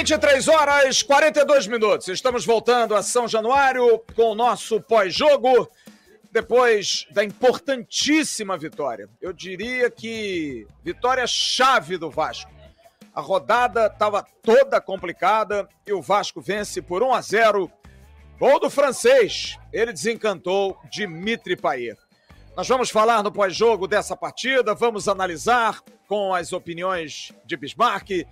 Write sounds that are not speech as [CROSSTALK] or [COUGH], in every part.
23 horas 42 minutos. Estamos voltando a São Januário com o nosso pós-jogo depois da importantíssima vitória. Eu diria que vitória chave do Vasco. A rodada estava toda complicada e o Vasco vence por 1 a 0. Gol do francês. Ele desencantou Dimitri Payet. Nós vamos falar no pós-jogo dessa partida, vamos analisar com as opiniões de Bismarck,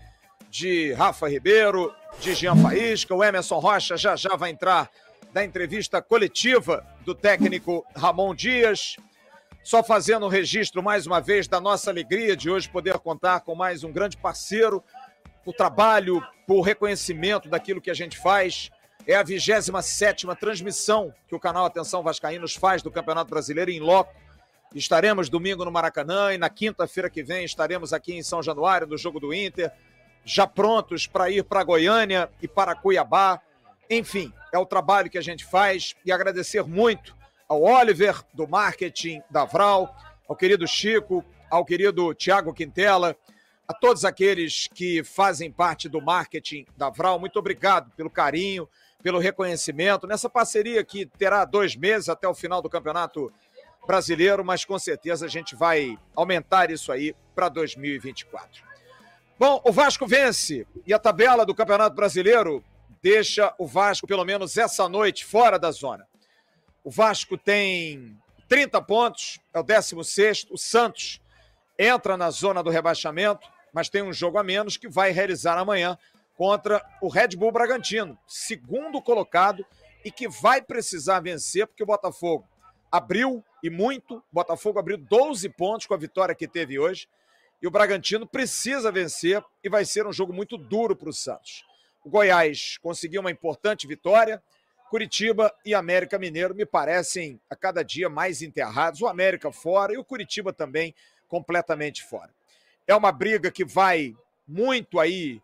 de Rafa Ribeiro, de Jean Faísca, o Emerson Rocha já já vai entrar da entrevista coletiva do técnico Ramon Dias. Só fazendo um registro mais uma vez da nossa alegria de hoje poder contar com mais um grande parceiro, por trabalho, por reconhecimento daquilo que a gente faz. É a 27 transmissão que o canal Atenção Vascaínos faz do Campeonato Brasileiro em loco. Estaremos domingo no Maracanã e na quinta-feira que vem estaremos aqui em São Januário, no jogo do Inter, já prontos para ir para Goiânia e para Cuiabá. Enfim, é o trabalho que a gente faz e agradecer muito ao Oliver, do marketing da Vral, ao querido Chico, ao querido Tiago Quintela, a todos aqueles que fazem parte do marketing da Vral. Muito obrigado pelo carinho, pelo reconhecimento nessa parceria que terá dois meses até o final do Campeonato Brasileiro, mas com certeza a gente vai aumentar isso aí para 2024. Bom, o Vasco vence e a tabela do Campeonato Brasileiro deixa o Vasco, pelo menos essa noite, fora da zona. O Vasco tem 30 pontos, é o 16. O Santos entra na zona do rebaixamento, mas tem um jogo a menos que vai realizar amanhã contra o Red Bull Bragantino, segundo colocado e que vai precisar vencer, porque o Botafogo abriu e muito. O Botafogo abriu 12 pontos com a vitória que teve hoje. E o Bragantino precisa vencer e vai ser um jogo muito duro para o Santos. O Goiás conseguiu uma importante vitória. Curitiba e América Mineiro me parecem a cada dia mais enterrados. O América fora e o Curitiba também completamente fora. É uma briga que vai muito aí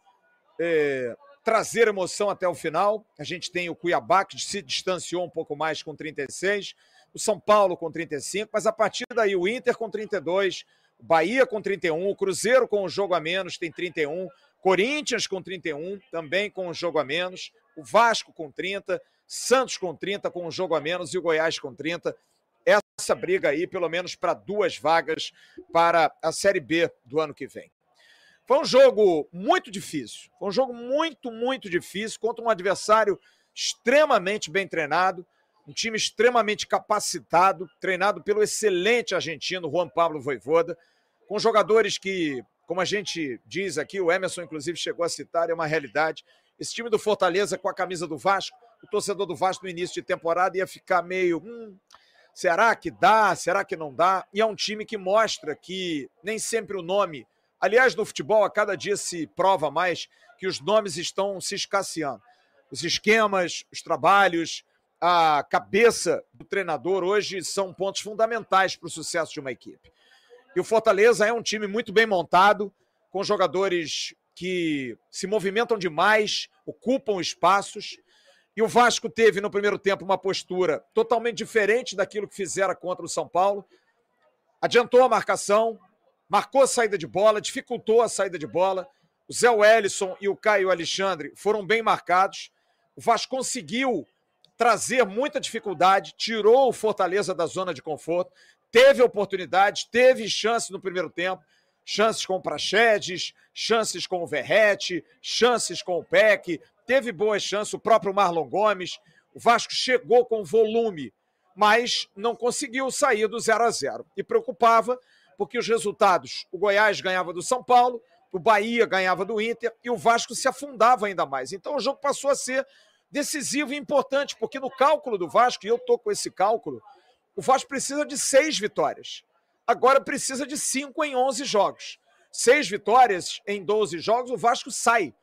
é, trazer emoção até o final. A gente tem o Cuiabá, que se distanciou um pouco mais com 36, o São Paulo com 35, mas a partir daí o Inter com 32, o Bahia com 31, o Cruzeiro com um jogo a menos tem 31, Corinthians com 31, também com um jogo a menos. O Vasco com 30, Santos com 30, com um jogo a menos, e o Goiás com 30. Essa briga aí, pelo menos para duas vagas para a Série B do ano que vem. Foi um jogo muito difícil. Foi um jogo muito, muito difícil contra um adversário extremamente bem treinado, um time extremamente capacitado, treinado pelo excelente argentino Juan Pablo Voivoda, com jogadores que como a gente diz aqui, o Emerson inclusive chegou a citar, é uma realidade. Esse time do Fortaleza com a camisa do Vasco, o torcedor do Vasco no início de temporada ia ficar meio, hum, será que dá? Será que não dá? E é um time que mostra que nem sempre o nome, aliás, no futebol a cada dia se prova mais que os nomes estão se escasseando. Os esquemas, os trabalhos, a cabeça do treinador hoje são pontos fundamentais para o sucesso de uma equipe. E o Fortaleza é um time muito bem montado, com jogadores que se movimentam demais, ocupam espaços. E o Vasco teve no primeiro tempo uma postura totalmente diferente daquilo que fizera contra o São Paulo. Adiantou a marcação, marcou a saída de bola, dificultou a saída de bola. O Zé Wellison e o Caio Alexandre foram bem marcados. O Vasco conseguiu trazer muita dificuldade, tirou o Fortaleza da zona de conforto, teve oportunidades, teve chance no primeiro tempo, chances com o Prachedes, chances com o Verrete, chances com o Peck, teve boas chances, o próprio Marlon Gomes. O Vasco chegou com volume, mas não conseguiu sair do 0 a 0 E preocupava, porque os resultados, o Goiás ganhava do São Paulo, o Bahia ganhava do Inter e o Vasco se afundava ainda mais. Então o jogo passou a ser decisivo e importante, porque no cálculo do Vasco, e eu tô com esse cálculo, o Vasco precisa de seis vitórias. Agora precisa de cinco em 11 jogos. Seis vitórias em 12 jogos, o Vasco sai.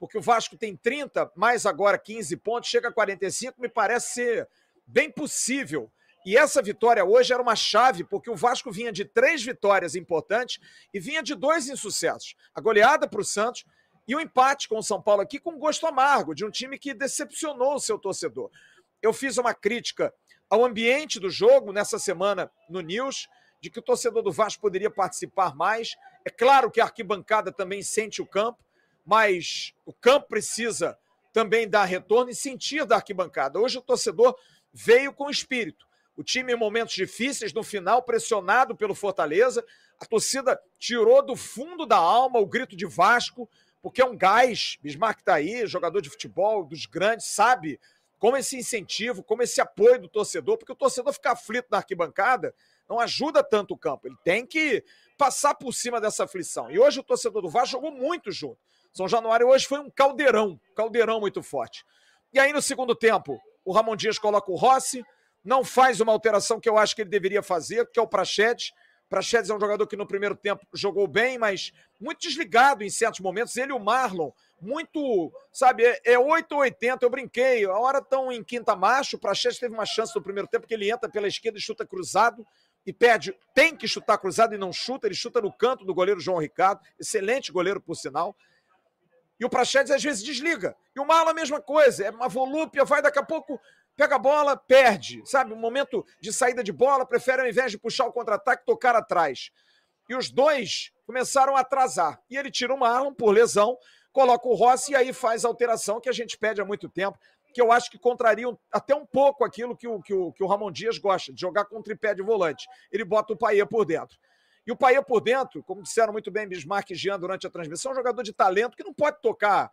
Porque o Vasco tem 30, mais agora 15 pontos, chega a 45, me parece ser bem possível. E essa vitória hoje era uma chave, porque o Vasco vinha de três vitórias importantes e vinha de dois insucessos. A goleada para o Santos e o empate com o São Paulo aqui com gosto amargo, de um time que decepcionou o seu torcedor. Eu fiz uma crítica ao ambiente do jogo nessa semana no News, de que o torcedor do Vasco poderia participar mais. É claro que a arquibancada também sente o campo, mas o campo precisa também dar retorno e sentir da arquibancada. Hoje o torcedor veio com espírito. O time em momentos difíceis, no final, pressionado pelo Fortaleza, a torcida tirou do fundo da alma o grito de Vasco, porque é um gás. Bismarck está aí, jogador de futebol, dos grandes, sabe como esse incentivo, como esse apoio do torcedor, porque o torcedor ficar aflito na arquibancada não ajuda tanto o campo. Ele tem que passar por cima dessa aflição. E hoje o torcedor do Vasco jogou muito junto. São Januário hoje foi um caldeirão, caldeirão muito forte. E aí no segundo tempo, o Ramon Dias coloca o Rossi, não faz uma alteração que eu acho que ele deveria fazer, que é o Prachedes. Prachedes é um jogador que no primeiro tempo jogou bem, mas muito desligado em certos momentos. Ele e o Marlon, muito, sabe, é, é 8 ou 80. Eu brinquei, a hora estão em quinta marcha. O Prachedes teve uma chance no primeiro tempo que ele entra pela esquerda e chuta cruzado e pede, tem que chutar cruzado e não chuta, ele chuta no canto do goleiro João Ricardo, excelente goleiro por sinal. E o Prachedes às vezes desliga. E o Marlon a mesma coisa, é uma volúpia, vai daqui a pouco pega a bola, perde, sabe? Um momento de saída de bola, prefere ao invés de puxar o contra-ataque, tocar atrás. E os dois começaram a atrasar. E ele tira o Marlon por lesão, coloca o Rossi e aí faz a alteração que a gente pede há muito tempo, que eu acho que contrariam até um pouco aquilo que o, que o, que o Ramon Dias gosta, de jogar com tripé de volante. Ele bota o Paia por dentro. E o Paia por dentro, como disseram muito bem Bismarck e Jean durante a transmissão, é um jogador de talento que não pode tocar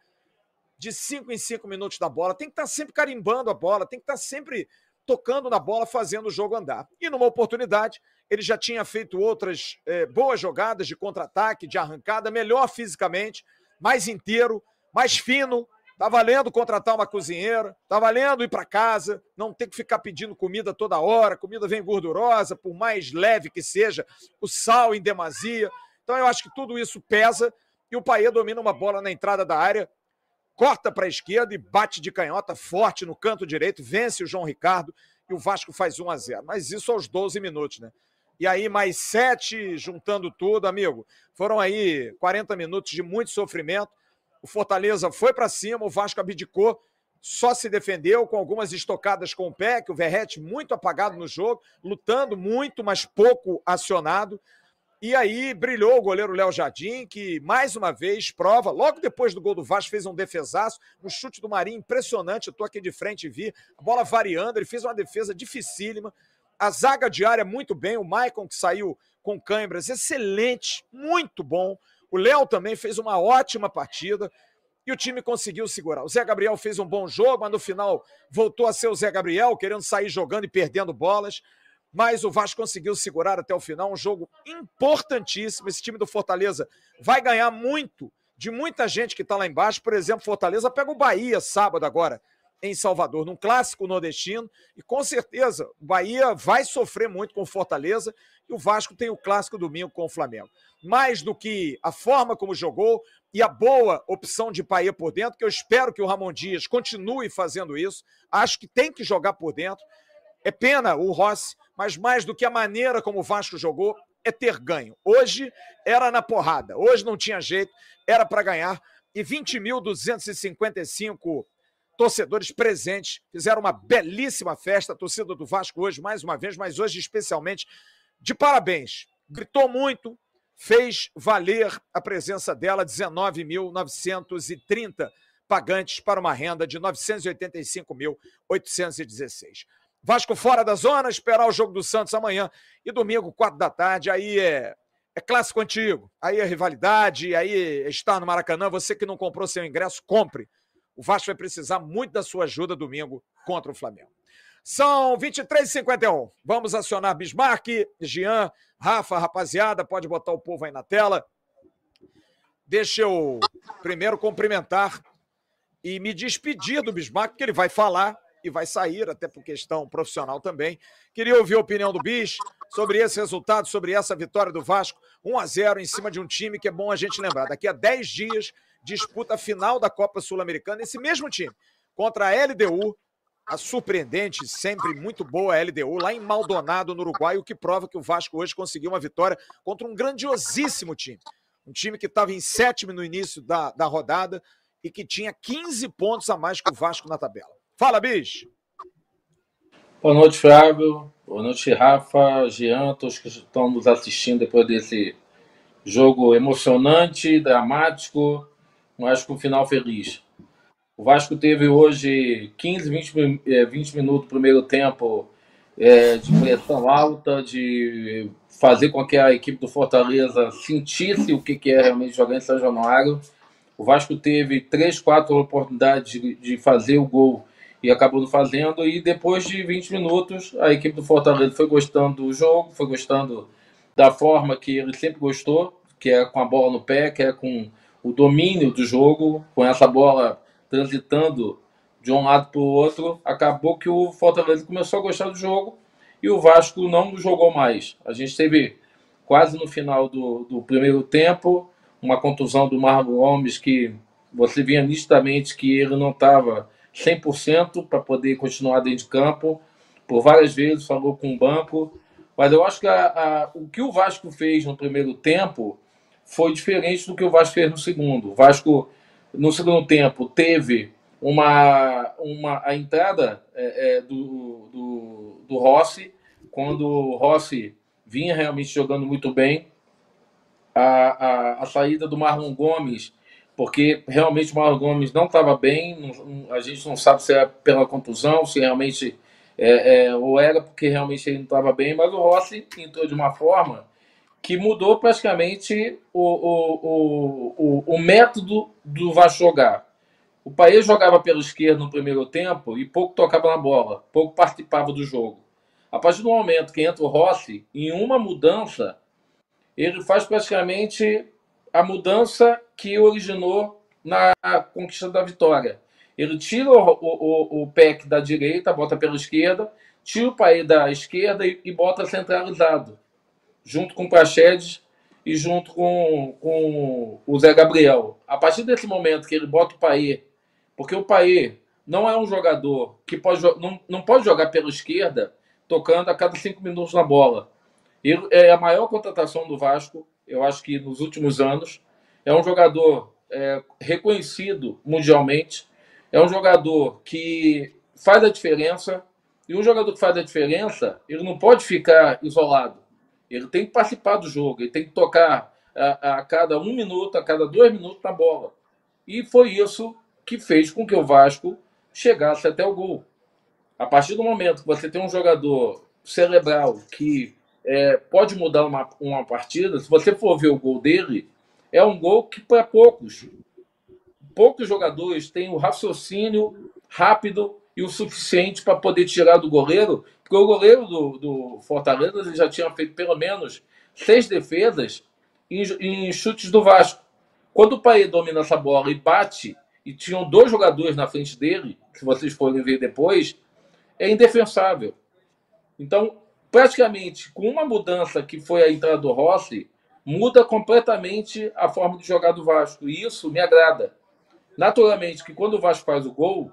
de cinco em cinco minutos da bola, tem que estar tá sempre carimbando a bola, tem que estar tá sempre tocando na bola, fazendo o jogo andar. E numa oportunidade, ele já tinha feito outras é, boas jogadas de contra-ataque, de arrancada, melhor fisicamente, mais inteiro, mais fino. Tá valendo contratar uma cozinheira, tá valendo ir para casa, não ter que ficar pedindo comida toda hora, comida vem gordurosa, por mais leve que seja, o sal em demasia. Então eu acho que tudo isso pesa e o Paê domina uma bola na entrada da área, corta para a esquerda e bate de canhota forte no canto direito, vence o João Ricardo e o Vasco faz 1 a 0. Mas isso aos 12 minutos, né? E aí mais sete, juntando tudo, amigo. Foram aí 40 minutos de muito sofrimento. O Fortaleza foi para cima, o Vasco abdicou, só se defendeu com algumas estocadas com o pé, que o Verrete muito apagado no jogo, lutando muito, mas pouco acionado. E aí brilhou o goleiro Léo Jardim, que mais uma vez prova, logo depois do gol do Vasco, fez um defesaço, um chute do Marinho impressionante. Eu tô aqui de frente e vi a bola variando, ele fez uma defesa dificílima. A zaga diária muito bem, o Maicon que saiu com câimbras, excelente, muito bom. O Léo também fez uma ótima partida e o time conseguiu segurar. O Zé Gabriel fez um bom jogo, mas no final voltou a ser o Zé Gabriel, querendo sair jogando e perdendo bolas mas o Vasco conseguiu segurar até o final. Um jogo importantíssimo. Esse time do Fortaleza vai ganhar muito de muita gente que está lá embaixo. Por exemplo, Fortaleza pega o Bahia sábado agora em Salvador, num clássico nordestino, e com certeza o Bahia vai sofrer muito com o Fortaleza e o Vasco tem o clássico domingo com o Flamengo. Mais do que a forma como jogou e a boa opção de Bahia por dentro, que eu espero que o Ramon Dias continue fazendo isso, acho que tem que jogar por dentro. É pena o Rossi mas mais do que a maneira como o Vasco jogou, é ter ganho. Hoje era na porrada, hoje não tinha jeito, era para ganhar. E 20.255 torcedores presentes fizeram uma belíssima festa. A torcida do Vasco hoje, mais uma vez, mas hoje especialmente, de parabéns. Gritou muito, fez valer a presença dela, 19.930 pagantes para uma renda de 985.816. Vasco fora da zona, esperar o jogo do Santos amanhã e domingo, quatro da tarde. Aí é, é clássico antigo, aí é rivalidade, aí é estar no Maracanã. Você que não comprou seu ingresso, compre. O Vasco vai precisar muito da sua ajuda domingo contra o Flamengo. São 23h51. Vamos acionar Bismarck, Jean, Rafa, rapaziada. Pode botar o povo aí na tela. Deixa eu primeiro cumprimentar e me despedir do Bismarck, porque ele vai falar e vai sair, até por questão profissional também. Queria ouvir a opinião do Bis sobre esse resultado, sobre essa vitória do Vasco, 1 a 0 em cima de um time que é bom a gente lembrar. Daqui a 10 dias, disputa final da Copa Sul-Americana, esse mesmo time, contra a LDU, a surpreendente, sempre muito boa LDU, lá em Maldonado, no Uruguai, o que prova que o Vasco hoje conseguiu uma vitória contra um grandiosíssimo time. Um time que estava em sétimo no início da, da rodada e que tinha 15 pontos a mais que o Vasco na tabela. Fala, bicho. Boa noite, Flávio. Boa noite, Rafa, Jean, todos que estão nos assistindo depois desse jogo emocionante, dramático, mas com final feliz. O Vasco teve hoje 15, 20, 20 minutos primeiro tempo é, de pressão alta, de fazer com que a equipe do Fortaleza sentisse o que é realmente jogar em São Januário. O Vasco teve três, quatro oportunidades de, de fazer o gol e acabou fazendo. E depois de 20 minutos, a equipe do Fortaleza foi gostando do jogo, foi gostando da forma que ele sempre gostou, que é com a bola no pé, que é com o domínio do jogo, com essa bola transitando de um lado para o outro. Acabou que o Fortaleza começou a gostar do jogo e o Vasco não jogou mais. A gente teve quase no final do, do primeiro tempo uma contusão do Marlon Gomes que você via nitidamente que ele não estava 100% para poder continuar dentro de campo. Por várias vezes falou com o banco. Mas eu acho que a, a, o que o Vasco fez no primeiro tempo foi diferente do que o Vasco fez no segundo. O Vasco, no segundo tempo, teve uma, uma, a entrada é, é, do, do, do Rossi, quando o Rossi vinha realmente jogando muito bem. A, a, a saída do Marlon Gomes porque realmente o Mauro Gomes não estava bem, a gente não sabe se é pela contusão, se realmente é, é, ou era porque realmente ele não estava bem, mas o Rossi entrou de uma forma que mudou praticamente o, o, o, o, método do Vasco jogar. O Paes jogava pela esquerda no primeiro tempo e pouco tocava na bola, pouco participava do jogo. A partir do momento que entra o Rossi, em uma mudança, ele faz praticamente a mudança que originou na conquista da vitória. Ele tira o, o, o PEC da direita, bota pela esquerda, tira o Paê da esquerda e, e bota centralizado, junto com o Praxedes e junto com, com o Zé Gabriel. A partir desse momento que ele bota o Paê, porque o Paê não é um jogador que pode, não, não pode jogar pela esquerda tocando a cada cinco minutos na bola. Ele é a maior contratação do Vasco eu acho que nos últimos anos. É um jogador é, reconhecido mundialmente, é um jogador que faz a diferença, e um jogador que faz a diferença, ele não pode ficar isolado. Ele tem que participar do jogo, ele tem que tocar a, a cada um minuto, a cada dois minutos na bola. E foi isso que fez com que o Vasco chegasse até o gol. A partir do momento que você tem um jogador cerebral que é, pode mudar uma, uma partida. Se você for ver o gol dele, é um gol que para poucos, poucos jogadores têm o raciocínio rápido e o suficiente para poder tirar do goleiro, porque o goleiro do, do Fortaleza ele já tinha feito pelo menos seis defesas em, em chutes do Vasco. Quando o Paê domina essa bola e bate, e tinham dois jogadores na frente dele, que vocês forem ver depois, é indefensável. Então, praticamente com uma mudança que foi a entrada do Rossi, muda completamente a forma de jogar do Vasco. E isso me agrada. Naturalmente que quando o Vasco faz o gol,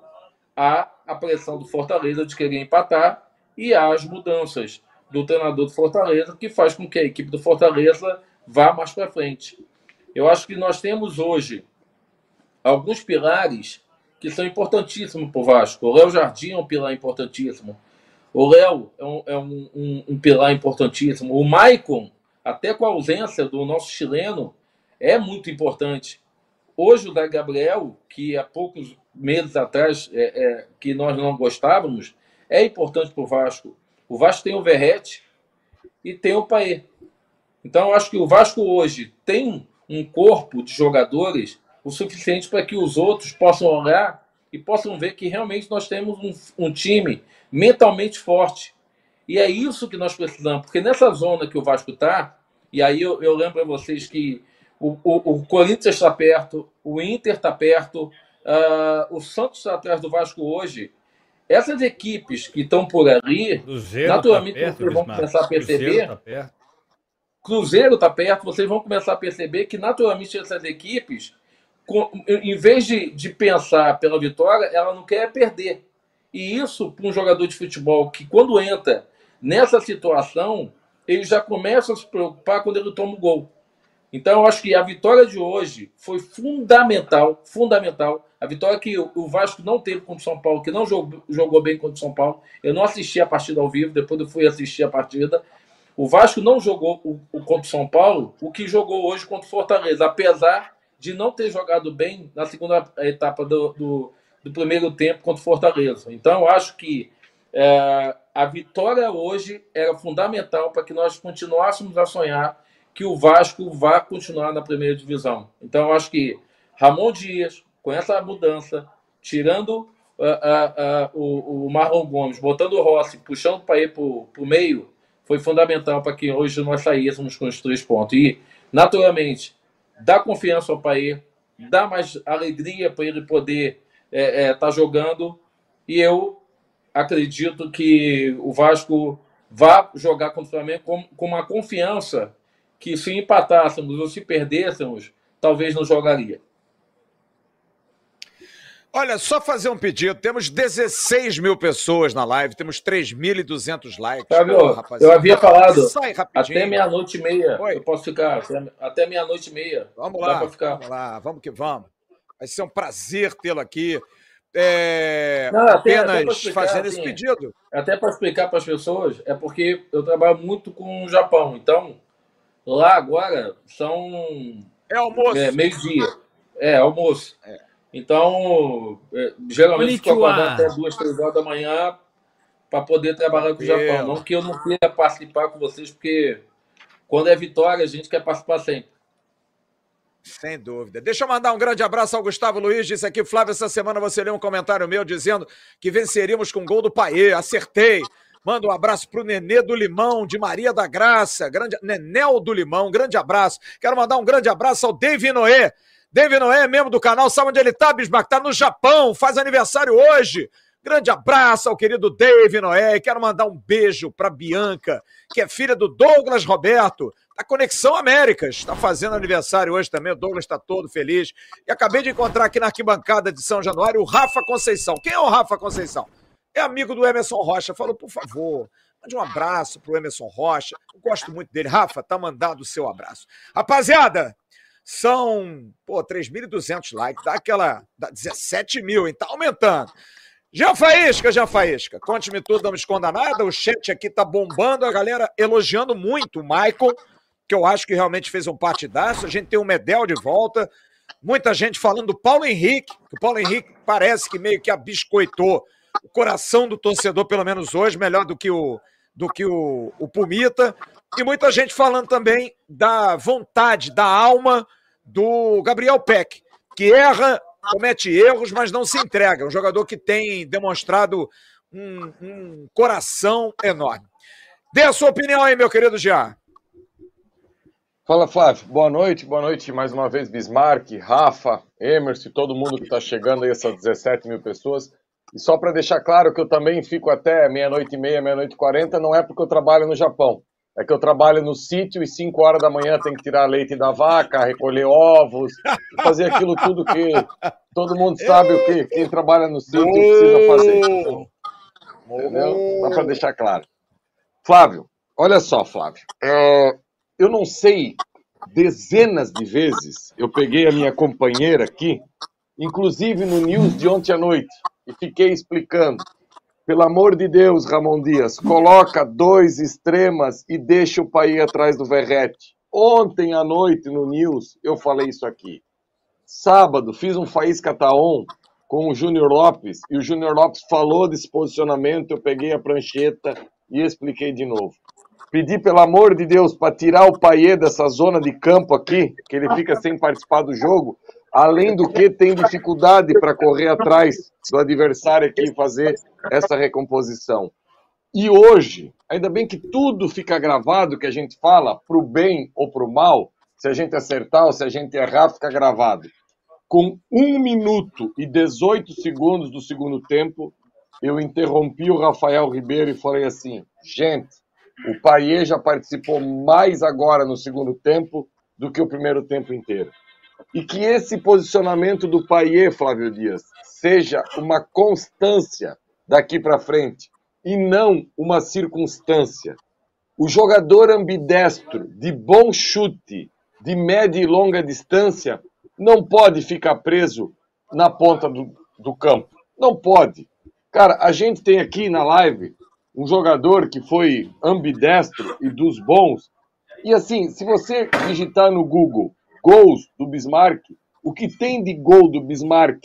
há a pressão do Fortaleza de querer empatar e há as mudanças do treinador do Fortaleza que faz com que a equipe do Fortaleza vá mais para frente. Eu acho que nós temos hoje alguns pilares que são importantíssimos para o Vasco. O Léo Jardim é um pilar importantíssimo. O Léo é, um, é um, um, um, pilar importantíssimo. O Maicon, até com a ausência do nosso chileno, é muito importante. Hoje o da Gabriel, que há poucos meses atrás é, é, que nós não gostávamos, é importante para o Vasco. O Vasco tem o Verrete e tem o Paê. Então eu acho que o Vasco hoje tem um corpo de jogadores o suficiente para que os outros possam olhar e possam ver que realmente nós temos um, um time mentalmente forte. E é isso que nós precisamos, porque nessa zona que o Vasco está, e aí eu, eu lembro a vocês que o, o, o Corinthians está perto, o Inter está perto, uh, o Santos está atrás do Vasco hoje. Essas equipes que estão por ali, tá naturalmente tá perto, vocês vão começar a perceber. Cruzeiro está perto. Está perto, vocês vão começar a perceber que naturalmente essas equipes, em vez de, de pensar pela vitória, ela não quer perder. E isso, para um jogador de futebol que, quando entra nessa situação, ele já começa a se preocupar quando ele toma o gol. Então, eu acho que a vitória de hoje foi fundamental, fundamental. A vitória que o Vasco não teve contra o São Paulo, que não jogou, jogou bem contra o São Paulo. Eu não assisti a partida ao vivo, depois eu fui assistir a partida. O Vasco não jogou o, o contra o São Paulo o que jogou hoje contra o Fortaleza, apesar de não ter jogado bem na segunda etapa do, do, do primeiro tempo contra o Fortaleza. Então, eu acho que é, a vitória hoje era fundamental para que nós continuássemos a sonhar que o Vasco vá continuar na primeira divisão. Então, eu acho que Ramon Dias, com essa mudança, tirando uh, uh, uh, o, o Marlon Gomes, botando o Rossi, puxando para ir para o meio, foi fundamental para que hoje nós saíssemos com os três pontos. E, naturalmente, dá confiança ao Paê, dá mais alegria para ele poder estar é, é, tá jogando. E eu acredito que o Vasco vá jogar contra o Flamengo com, com uma confiança que se empatássemos ou se perdêssemos, talvez não jogaria. Olha, só fazer um pedido. Temos 16 mil pessoas na live, temos 3.200 likes. Fábio, Pô, eu havia falado até meia-noite e meia. Oi? Eu posso ficar até meia-noite e meia. Vamos lá, vamos lá, vamos que vamos. Vai ser um prazer tê-lo aqui. É... Não, até, apenas até explicar, fazendo assim, esse pedido. Até para explicar para as pessoas, é porque eu trabalho muito com o Japão. Então, lá agora são. É almoço. É, meio-dia. É, almoço. É. Então, é, geralmente fico acordando até duas, três horas da manhã para poder trabalhar com o Japão. Não que eu não queira participar com vocês, porque quando é vitória, a gente quer participar sempre. Sem dúvida. Deixa eu mandar um grande abraço ao Gustavo Luiz. Disse aqui, Flávio, essa semana você leu um comentário meu dizendo que venceríamos com gol do Paê. Acertei. Manda um abraço pro Nenê do Limão, de Maria da Graça. Grande... Nenel do Limão, grande abraço. Quero mandar um grande abraço ao David Noé David Noé, membro do canal, sabe onde ele tá, Bismarck? Tá no Japão, faz aniversário hoje. Grande abraço ao querido David Noé. Quero mandar um beijo para Bianca, que é filha do Douglas Roberto, da Conexão Américas. Está fazendo aniversário hoje também. O Douglas está todo feliz. E acabei de encontrar aqui na arquibancada de São Januário o Rafa Conceição. Quem é o Rafa Conceição? É amigo do Emerson Rocha. Falou, por favor, mande um abraço pro Emerson Rocha. Eu gosto muito dele. Rafa, tá mandado o seu abraço. Rapaziada, são, pô, 3.200 likes, dá aquela, dá 17 mil, hein? Tá aumentando. Já Faísca, já Faísca, conte-me tudo, não me esconda nada, o chat aqui tá bombando, a galera elogiando muito o Michael, que eu acho que realmente fez um partidaço, a gente tem o Medel de volta, muita gente falando do Paulo Henrique, que o Paulo Henrique parece que meio que abiscoitou o coração do torcedor, pelo menos hoje, melhor do que o, do que o, o Pumita, e muita gente falando também da vontade, da alma do Gabriel Peck, que erra, comete erros, mas não se entrega. Um jogador que tem demonstrado um, um coração enorme. Dê a sua opinião aí, meu querido Jean. Fala, Flávio. Boa noite. Boa noite mais uma vez, Bismarck, Rafa, Emerson, todo mundo que está chegando aí, essas 17 mil pessoas. E só para deixar claro que eu também fico até meia-noite e meia, meia-noite e quarenta, não é porque eu trabalho no Japão. É que eu trabalho no sítio e 5 horas da manhã tem que tirar leite da vaca, recolher ovos, fazer aquilo tudo que todo mundo sabe o que quem trabalha no sítio precisa fazer. Entendeu? Só para deixar claro. Flávio, olha só, Flávio. É, eu não sei, dezenas de vezes eu peguei a minha companheira aqui, inclusive no news de ontem à noite, e fiquei explicando pelo amor de Deus, Ramon Dias, coloca dois extremas e deixa o país atrás do Verrete. Ontem à noite no News eu falei isso aqui. Sábado fiz um Faísca Taon com o Júnior Lopes e o Júnior Lopes falou desse posicionamento, eu peguei a prancheta e expliquei de novo. Pedi, pelo amor de Deus, para tirar o Paiê dessa zona de campo aqui, que ele fica sem participar do jogo, além do que tem dificuldade para correr atrás do adversário aqui e fazer essa recomposição. E hoje, ainda bem que tudo fica gravado, que a gente fala, para o bem ou para o mal, se a gente acertar ou se a gente errar, fica gravado. Com 1 minuto e 18 segundos do segundo tempo, eu interrompi o Rafael Ribeiro e falei assim: gente, o Paiê já participou mais agora no segundo tempo do que o primeiro tempo inteiro e que esse posicionamento do Paier, Flávio Dias, seja uma constância daqui para frente e não uma circunstância. O jogador ambidestro, de bom chute, de média e longa distância, não pode ficar preso na ponta do, do campo. Não pode. Cara, a gente tem aqui na live um jogador que foi ambidestro e dos bons. E assim, se você digitar no Google gols do Bismarck, O que tem de gol do Bismarck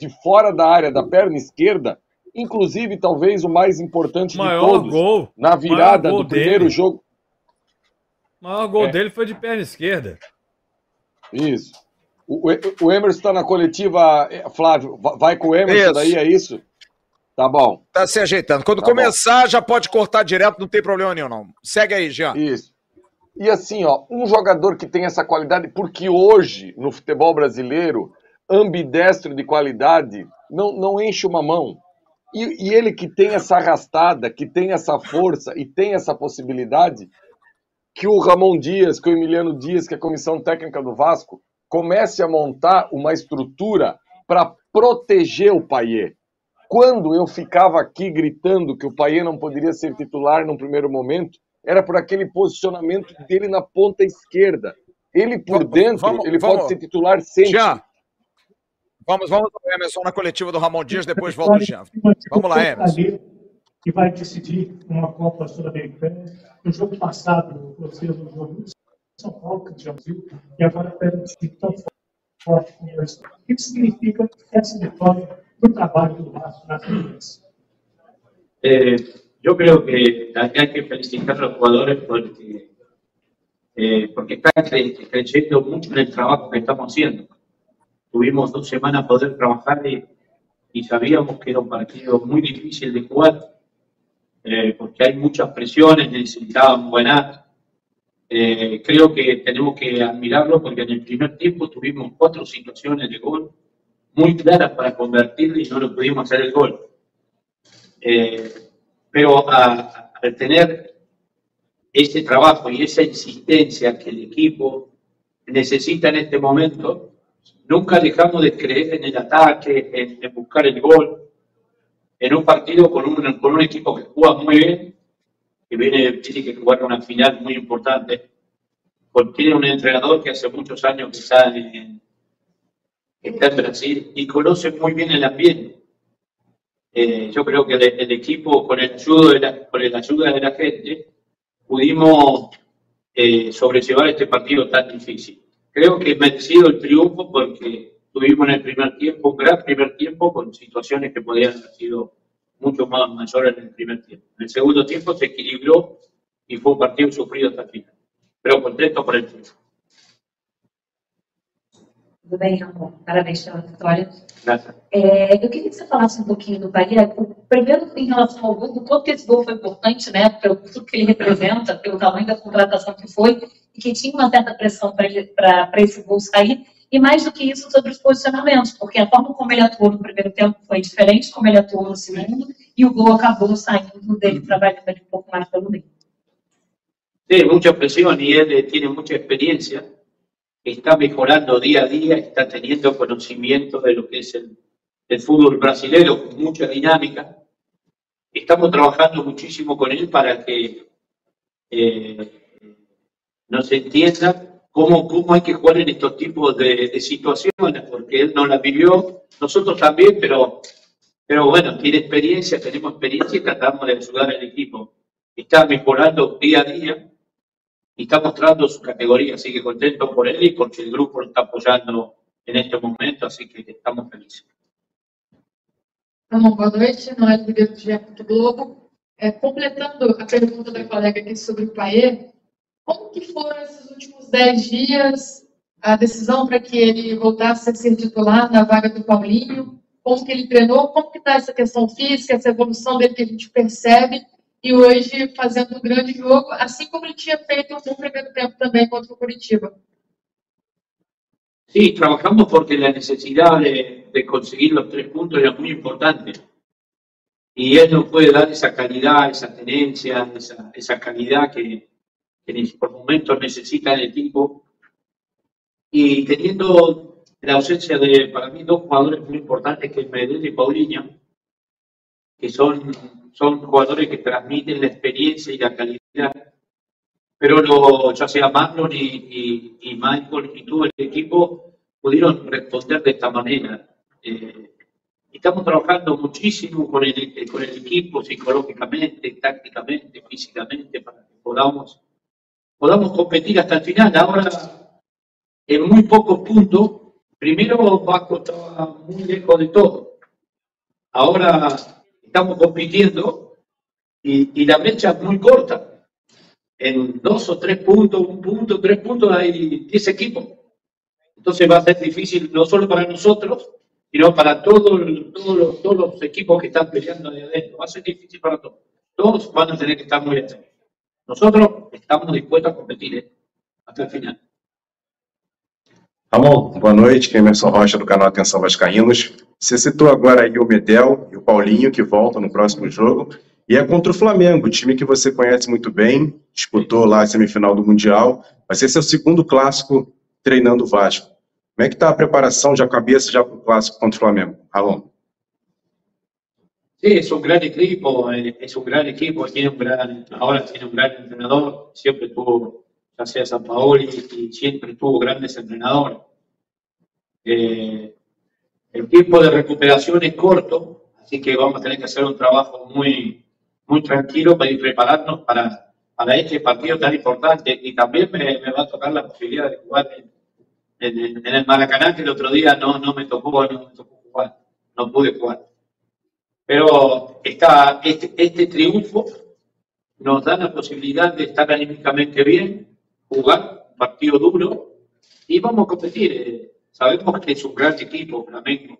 de fora da área da perna esquerda, inclusive talvez o mais importante maior de todos, gol, na virada gol do primeiro dele. jogo. O maior gol É. dele foi de perna esquerda. Isso. O, o, Emerson está na coletiva, eh, Flávio, va- vai com o Emerson Isso. daí, é isso? Tá bom, Tá se ajeitando. Quando Tá começar, já pode cortar direto, não tem problema nenhum, não. Segue aí, Jean. isso. E assim, ó, um jogador que tem essa qualidade, porque hoje, no futebol brasileiro, ambidestro de qualidade não, não enche uma mão. E, e ele que tem essa arrastada, que tem essa força e tem essa possibilidade, que o Ramon Dias, que o Emiliano Dias, que é a comissão técnica do Vasco, comece a montar uma estrutura para proteger o Paier. Quando eu ficava aqui gritando que o Paier não poderia ser titular num primeiro momento, era por aquele posicionamento dele na ponta esquerda. Ele por Vamos- dentro, vamos- ele vamos- pode ser titular sempre. Jean, vamos, vamos ao Emerson na coletiva do Ramon Dias, depois volta o Jean. Vamos lá, Emerson. Que vai decidir uma Copa Sul-Americana. No jogo passado, vocês no jogo de São Paulo, que já viu, e agora pega um time tão forte como esse. O que significa essa vitória Vasco na liderança? Eh, yo creo que hay que felicitar a los jugadores porque, eh, porque están cre- creyendo mucho en el trabajo que estamos haciendo. Tuvimos dos semanas poder trabajar y, sabíamos que era un partido muy difícil de jugar eh, porque hay muchas presiones, necesitábamos ganar. Eh, creo que tenemos que admirarlo porque en el primer tiempo tuvimos cuatro situaciones de gol muy claras para convertir y no lo pudimos hacer el gol. Eh, pero a- al tener ese trabajo y esa insistencia que el equipo necesita en este momento, nunca dejamos de creer en el ataque, en, en buscar el gol, en un partido con un, con un equipo que juega muy bien, que viene, tiene que jugar una final muy importante, porque tiene un entrenador que hace muchos años que está en, está en Brasil y conoce muy bien el ambiente. Eh, yo creo que el, el equipo, con el, ayuda de la, con el ayuda de la gente, pudimos eh, sobrellevar este partido tan difícil. Creo que merecido el triunfo porque tuvimos en el primer tiempo, un gran primer tiempo, con situaciones que podrían haber sido mucho más mayores en el primer tiempo. En el segundo tiempo se equilibró y fue un partido sufrido hasta el final. Pero contento por el triunfo. Tudo bem, Ramon? Parabéns pela vitória. É, eu queria que você falasse um pouquinho do Bahia. Primeiro, em relação ao gol, do quanto esse gol foi importante, né? Pelo tudo que ele representa, pelo tamanho da contratação que foi, e que tinha uma certa pressão para esse gol sair. E mais do que isso, sobre os posicionamentos, porque a forma como ele atuou no primeiro tempo foi diferente como ele atuou no segundo, e o gol acabou saindo dele trabalhando ali um pouco mais pelo meio. Sí, mucha presión y él eh, tiene mucha experiencia, está mejorando día a día, está teniendo conocimiento de lo que es el, el fútbol brasileño mucha dinámica. Estamos trabajando muchísimo con él para que eh, nos entienda cómo, cómo hay que jugar en estos tipos de, situaciones, porque él no la vivió, nosotros también, pero, pero bueno, tiene experiencia, tenemos experiencia y tratamos de ayudar al equipo. Está mejorando día a día está mostrando su categoría, así que contento por él y porque el grupo lo está apoyando en este momento, así que estamos felices. Ramon, boa noite. Ribeiro, do GE. Globo. É, completando a pergunta da colega aqui sobre o Paê, como que foram esses últimos dez dias, a decisão para que ele voltasse a ser titular na vaga do Paulinho? Como que ele treinou? Como que está essa questão física, essa evolução dele que a gente percebe? E hoje fazendo um grande jogo, assim como ele tinha feito bom primeiro tempo também contra o Curitiba. Sí, trabajamos porque la necesidad de, de conseguir los tres puntos era muy importante. Y él nos puede dar esa calidad, esa tenencia, esa, esa calidad que, que por momentos necesita el equipo. Y teniendo la ausencia de, para mí, dos jugadores muy importantes, que es Medellín y Paulinho, que son, son jugadores que transmiten la experiencia y la calidad pero lo, ya sea Marlon y, y, y Michael y todo el equipo pudieron responder de esta manera. Eh, estamos trabajando muchísimo con el, con el equipo psicológicamente, tácticamente, físicamente, para que podamos, podamos competir hasta el final. Ahora, en muy pocos puntos, primero Vasco estaba muy lejos de todo. Ahora estamos compitiendo y, la brecha es muy corta. En dos o tres puntos, un punto, tres puntos hay diez equipos. Entonces va a ser difícil no solo para nosotros, sino para todo todos, los, equipos que están peleando ahí adentro. Va a ser difícil para todos. Todos van a tener que estar muy atentos. Nosotros estamos dispuestos a competir ¿eh? hasta el final. Ramon, boa noite. Emerson Rocha, do canal Atenção Vascaínos. Você citou agora aí o Medel e o Paulinho, que voltam no próximo jogo. E é contra o Flamengo, time que você conhece muito bem, disputou lá a semifinal do Mundial. Vai ser seu segundo clássico treinando o Vasco. Como é que está a preparação, já cabeça, já para o clássico contra o Flamengo? Ramon. Sí, es un gran equipo, eh, es un gran equipo, tiene un gran, ahora tiene un gran entrenador, siempre tuvo, ya sea San Paoli, grandes entrenadores. Eh, el tiempo de recuperación es corto, así que vamos a tener que hacer un trabajo muy, muy tranquilo para ir prepararnos para, para este partido tan importante. Y también me, me va a tocar la posibilidad de jugar en, en- en el Maracaná, que el otro día no, no me tocó, no me tocó jugar, no pude jugar. Pero esta, este, este triunfo nos da la posibilidad de estar anímicamente bien, jugar un partido duro y vamos a competir. Sabemos que es un gran equipo, Flamengo,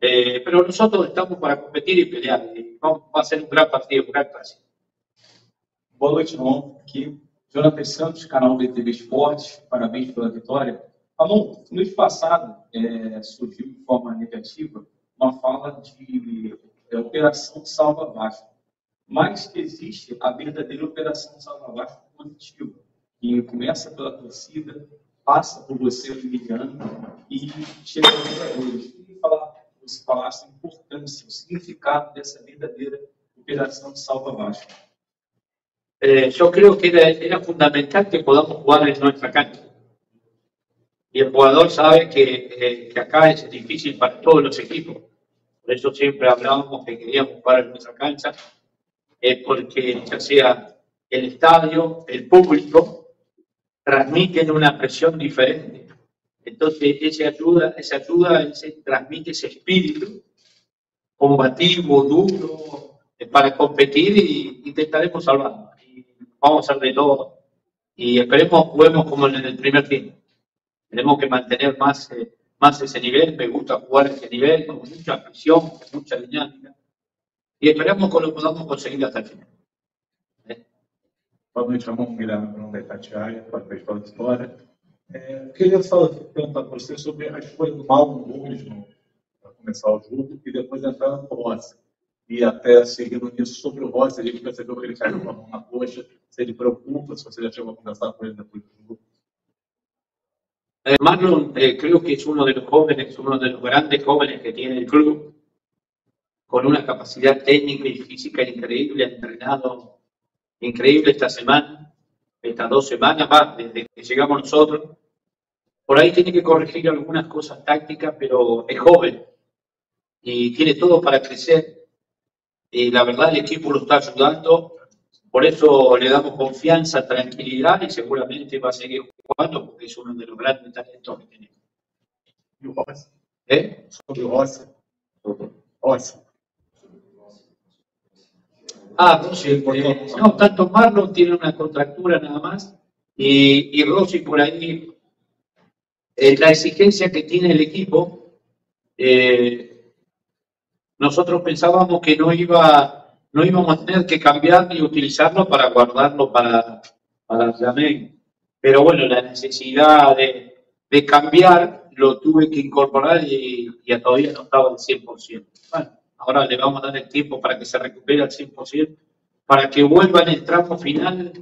eh, pero nosotros estamos para competir y pelear. Y vamos, va a ser un gran partido, un gran clásico. Boa noite, Ramon. Aqui, Jonathan Santos, canal BTV Esportes. Parabéns pela vitória. Ramon, no mês passado eh, surgiu de forma negativa uma fala de eh, operação Salva Vasco. Mas existe a verdadeira operação Salva Vasco positiva, que começa pela torcida, passa por você, Emiliano, e chega aos jogadores. Queria falar, falasse a importância, o significado dessa verdadeira operação Salva Vasco. Eh, yo creo que era, era fundamental que podamos jugar en nuestra cancha. Y el jugador sabe que, eh, que acá es difícil para todos los equipos. Por eso siempre hablábamos que queríamos jugar en nuestra cancha, eh, porque ya sea el estadio, el público, transmiten una presión diferente. Entonces, esa ayuda, esa ayuda ese, transmite ese espíritu combativo, duro, eh, para competir y intentaremos salvarnos. Y vamos a hacer de todo. Y esperemos juguemos como en el primer tiempo. Tenemos que mantener más, eh, más ese nivel. Me gusta jugar ese nivel con mucha presión, con mucha dinámica. Y esperemos que lo podamos conseguir hasta el final. Boa noite, Ramon Guilherme Bruno da Itatiaia, parabéns pela vitória. É, queria só perguntar para você sobre a escolha do Malmo Gomes para começar o jogo e depois entrar no Rossi. E até seguindo nisso, sobre o Rossi, a gente percebeu que ele caiu com a mão na coxa, se ele preocupa, se você já chegou a conversar com ele depois do jogo. Marlon eh, creo que es uno de los jóvenes, uno de los grandes jóvenes que tiene el club, con una capacidad técnica y física increíble, entrenado increíble esta semana, estas dos semanas más, desde que llegamos nosotros. Por ahí tiene que corregir algunas cosas tácticas, pero es joven y tiene todo para crecer. Y la verdad el equipo lo está ayudando, por eso le damos confianza, tranquilidad y seguramente va a seguir jugando porque es uno de los grandes talentos que tenemos. ¿Eh? Rossi. Rossi. Ah, Rossi, eh, no, tanto Marlon tiene una contractura nada más y, y Rossi por ahí, eh, la exigencia que tiene el equipo, eh, nosotros pensábamos que no iba, no íbamos a tener que cambiar ni utilizarlo para guardarlo para, para Flamengo. Pero bueno, la necesidad de, de cambiar lo tuve que incorporar y, y todavía no estaba al 100%. Bueno, ahora le vamos a dar el tiempo para que se recupere al 100%, para que vuelva en el tramo final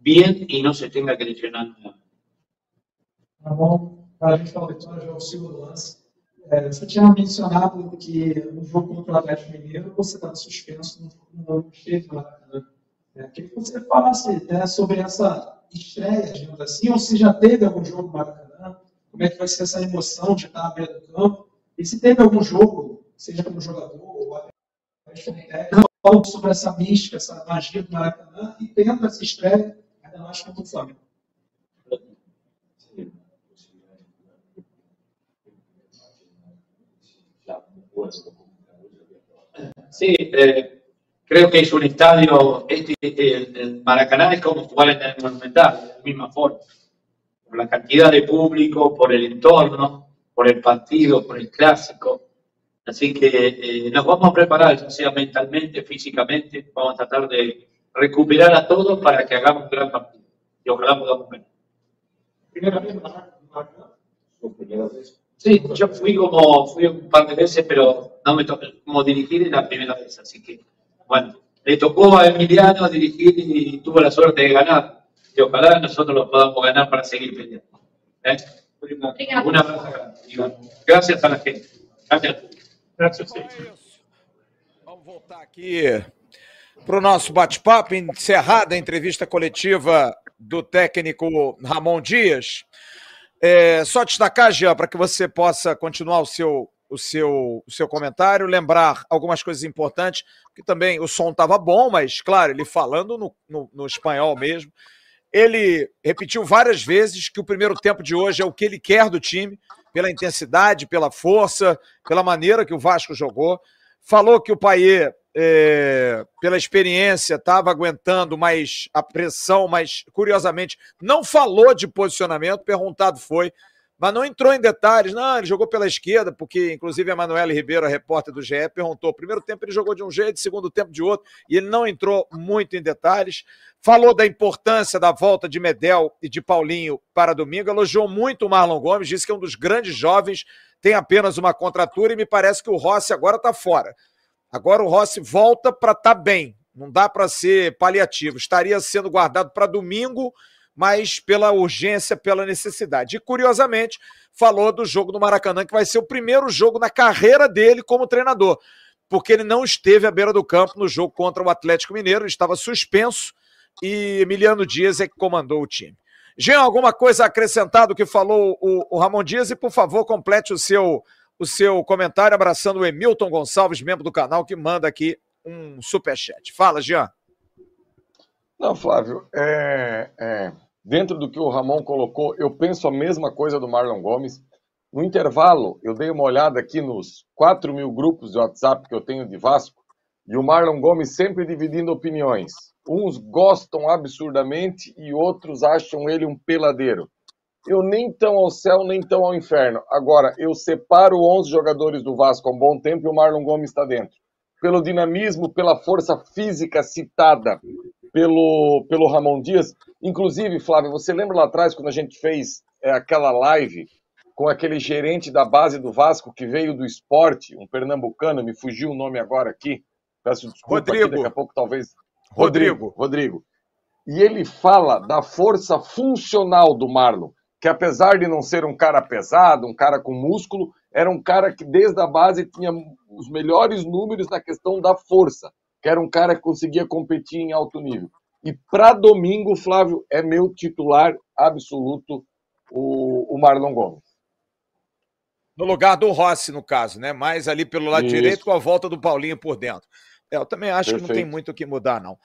bien y no se tenga que lesionar nuevamente. Ramon, parabéns pela vitória, já é o segundo lance. É, você tinha mencionado que no jogo contra o Atlético Mineiro você estava suspenso, não não esteve no Maracanã. É, queria que você falasse né, sobre essa estreia, digamos assim, ou se já teve algum jogo no Maracanã, como é que vai ser essa emoção de estar à beira do campo, e se teve algum jogo, seja como jogador como técnico, fala sobre essa mística, essa magia do Maracanã, e tendo essa estreia, ainda mais contra o Flamengo. Sí, eh, creo que es un estadio, este, el, el Maracaná es como jugar en el Monumental, de la misma forma. Por la cantidad de público, por el entorno, por el partido, por el clásico. Así que eh, nos vamos a preparar, ya sea mentalmente, físicamente, vamos a tratar de recuperar a todos para que hagamos un gran partido. Y ojalá podamos ganar. Sí, yo fui como, fui un par de veces, pero no me tocó como dirigir en la primera vez, así que, bueno, le tocó a Emiliano dirigir y tuvo la suerte de ganar. Y ojalá nosotros lo podamos ganar para seguir peleando. ¿Eh? Una, un abrazo grande. Iván. Gracias a la gente. Gracias. Graças a Vamos voltar aqui para o nosso bate-papo, encerrada a entrevista coletiva do técnico Ramon Dias. É, só destacar, Jean, para que você possa continuar o seu, o, seu, o seu comentário, lembrar algumas coisas importantes, que também o som estava bom, mas, claro, ele falando no, no, no espanhol mesmo. Ele repetiu várias vezes que o primeiro tempo de hoje é o que ele quer do time, pela intensidade, pela força, pela maneira que o Vasco jogou. Falou que o Paier, é, pela experiência, estava aguentando mais a pressão, mas curiosamente não falou de posicionamento, perguntado foi, mas não entrou em detalhes. Não, ele jogou pela esquerda, porque inclusive a Manuela Ribeiro, a repórter do GE, perguntou: primeiro tempo ele jogou de um jeito, segundo tempo de outro, e ele não entrou muito em detalhes. Falou da importância da volta de Medel e de Paulinho para domingo, elogiou muito o Marlon Gomes, disse que é um dos grandes jovens, tem apenas uma contratura e me parece que o Rossi agora está fora. Agora o Rossi volta para estar tá bem, não dá para ser paliativo. Estaria sendo guardado para domingo, mas pela urgência, pela necessidade. E curiosamente, falou do jogo do Maracanã, que vai ser o primeiro jogo na carreira dele como treinador, porque ele não esteve à beira do campo no jogo contra o Atlético Mineiro, ele estava suspenso e Emiliano Dias é que comandou o time. Jean, alguma coisa acrescentada do que falou o, o Ramon Dias? E, por favor, complete o seu, o seu comentário, abraçando o Emilton Gonçalves, membro do canal, que manda aqui um superchat. Fala, Jean. Não, Flávio, é, é, dentro do que o Ramon colocou, eu penso a mesma coisa do Marlon Gomes. No intervalo, eu dei uma olhada aqui nos 4 mil grupos de WhatsApp que eu tenho de Vasco, e o Marlon Gomes sempre dividindo opiniões. Uns gostam absurdamente e outros acham ele um peladeiro. Eu nem tão ao céu, nem tão ao inferno. Agora, eu separo 11 jogadores do Vasco há um bom tempo e o Marlon Gomes está dentro. Pelo dinamismo, pela força física citada pelo, pelo Ramon Dias. Inclusive, Flávio, você lembra lá atrás quando a gente fez é, aquela live com aquele gerente da base do Vasco que veio do esporte, um pernambucano, me fugiu o nome agora aqui. Peço desculpa Rodrigo. aqui, daqui a pouco talvez Rodrigo. Rodrigo. E ele fala da força funcional do Marlon, que apesar de não ser um cara pesado, um cara com músculo, era um cara que desde a base tinha os melhores números na questão da força, que era um cara que conseguia competir em alto nível. E para domingo, Flávio, é meu titular absoluto, o, o Marlon Gomes. No lugar do Rossi, no caso, né? Mais ali pelo lado Isso. direito com a volta do Paulinho por dentro. É, eu também acho que não tem Perfeito. muito o que mudar, não.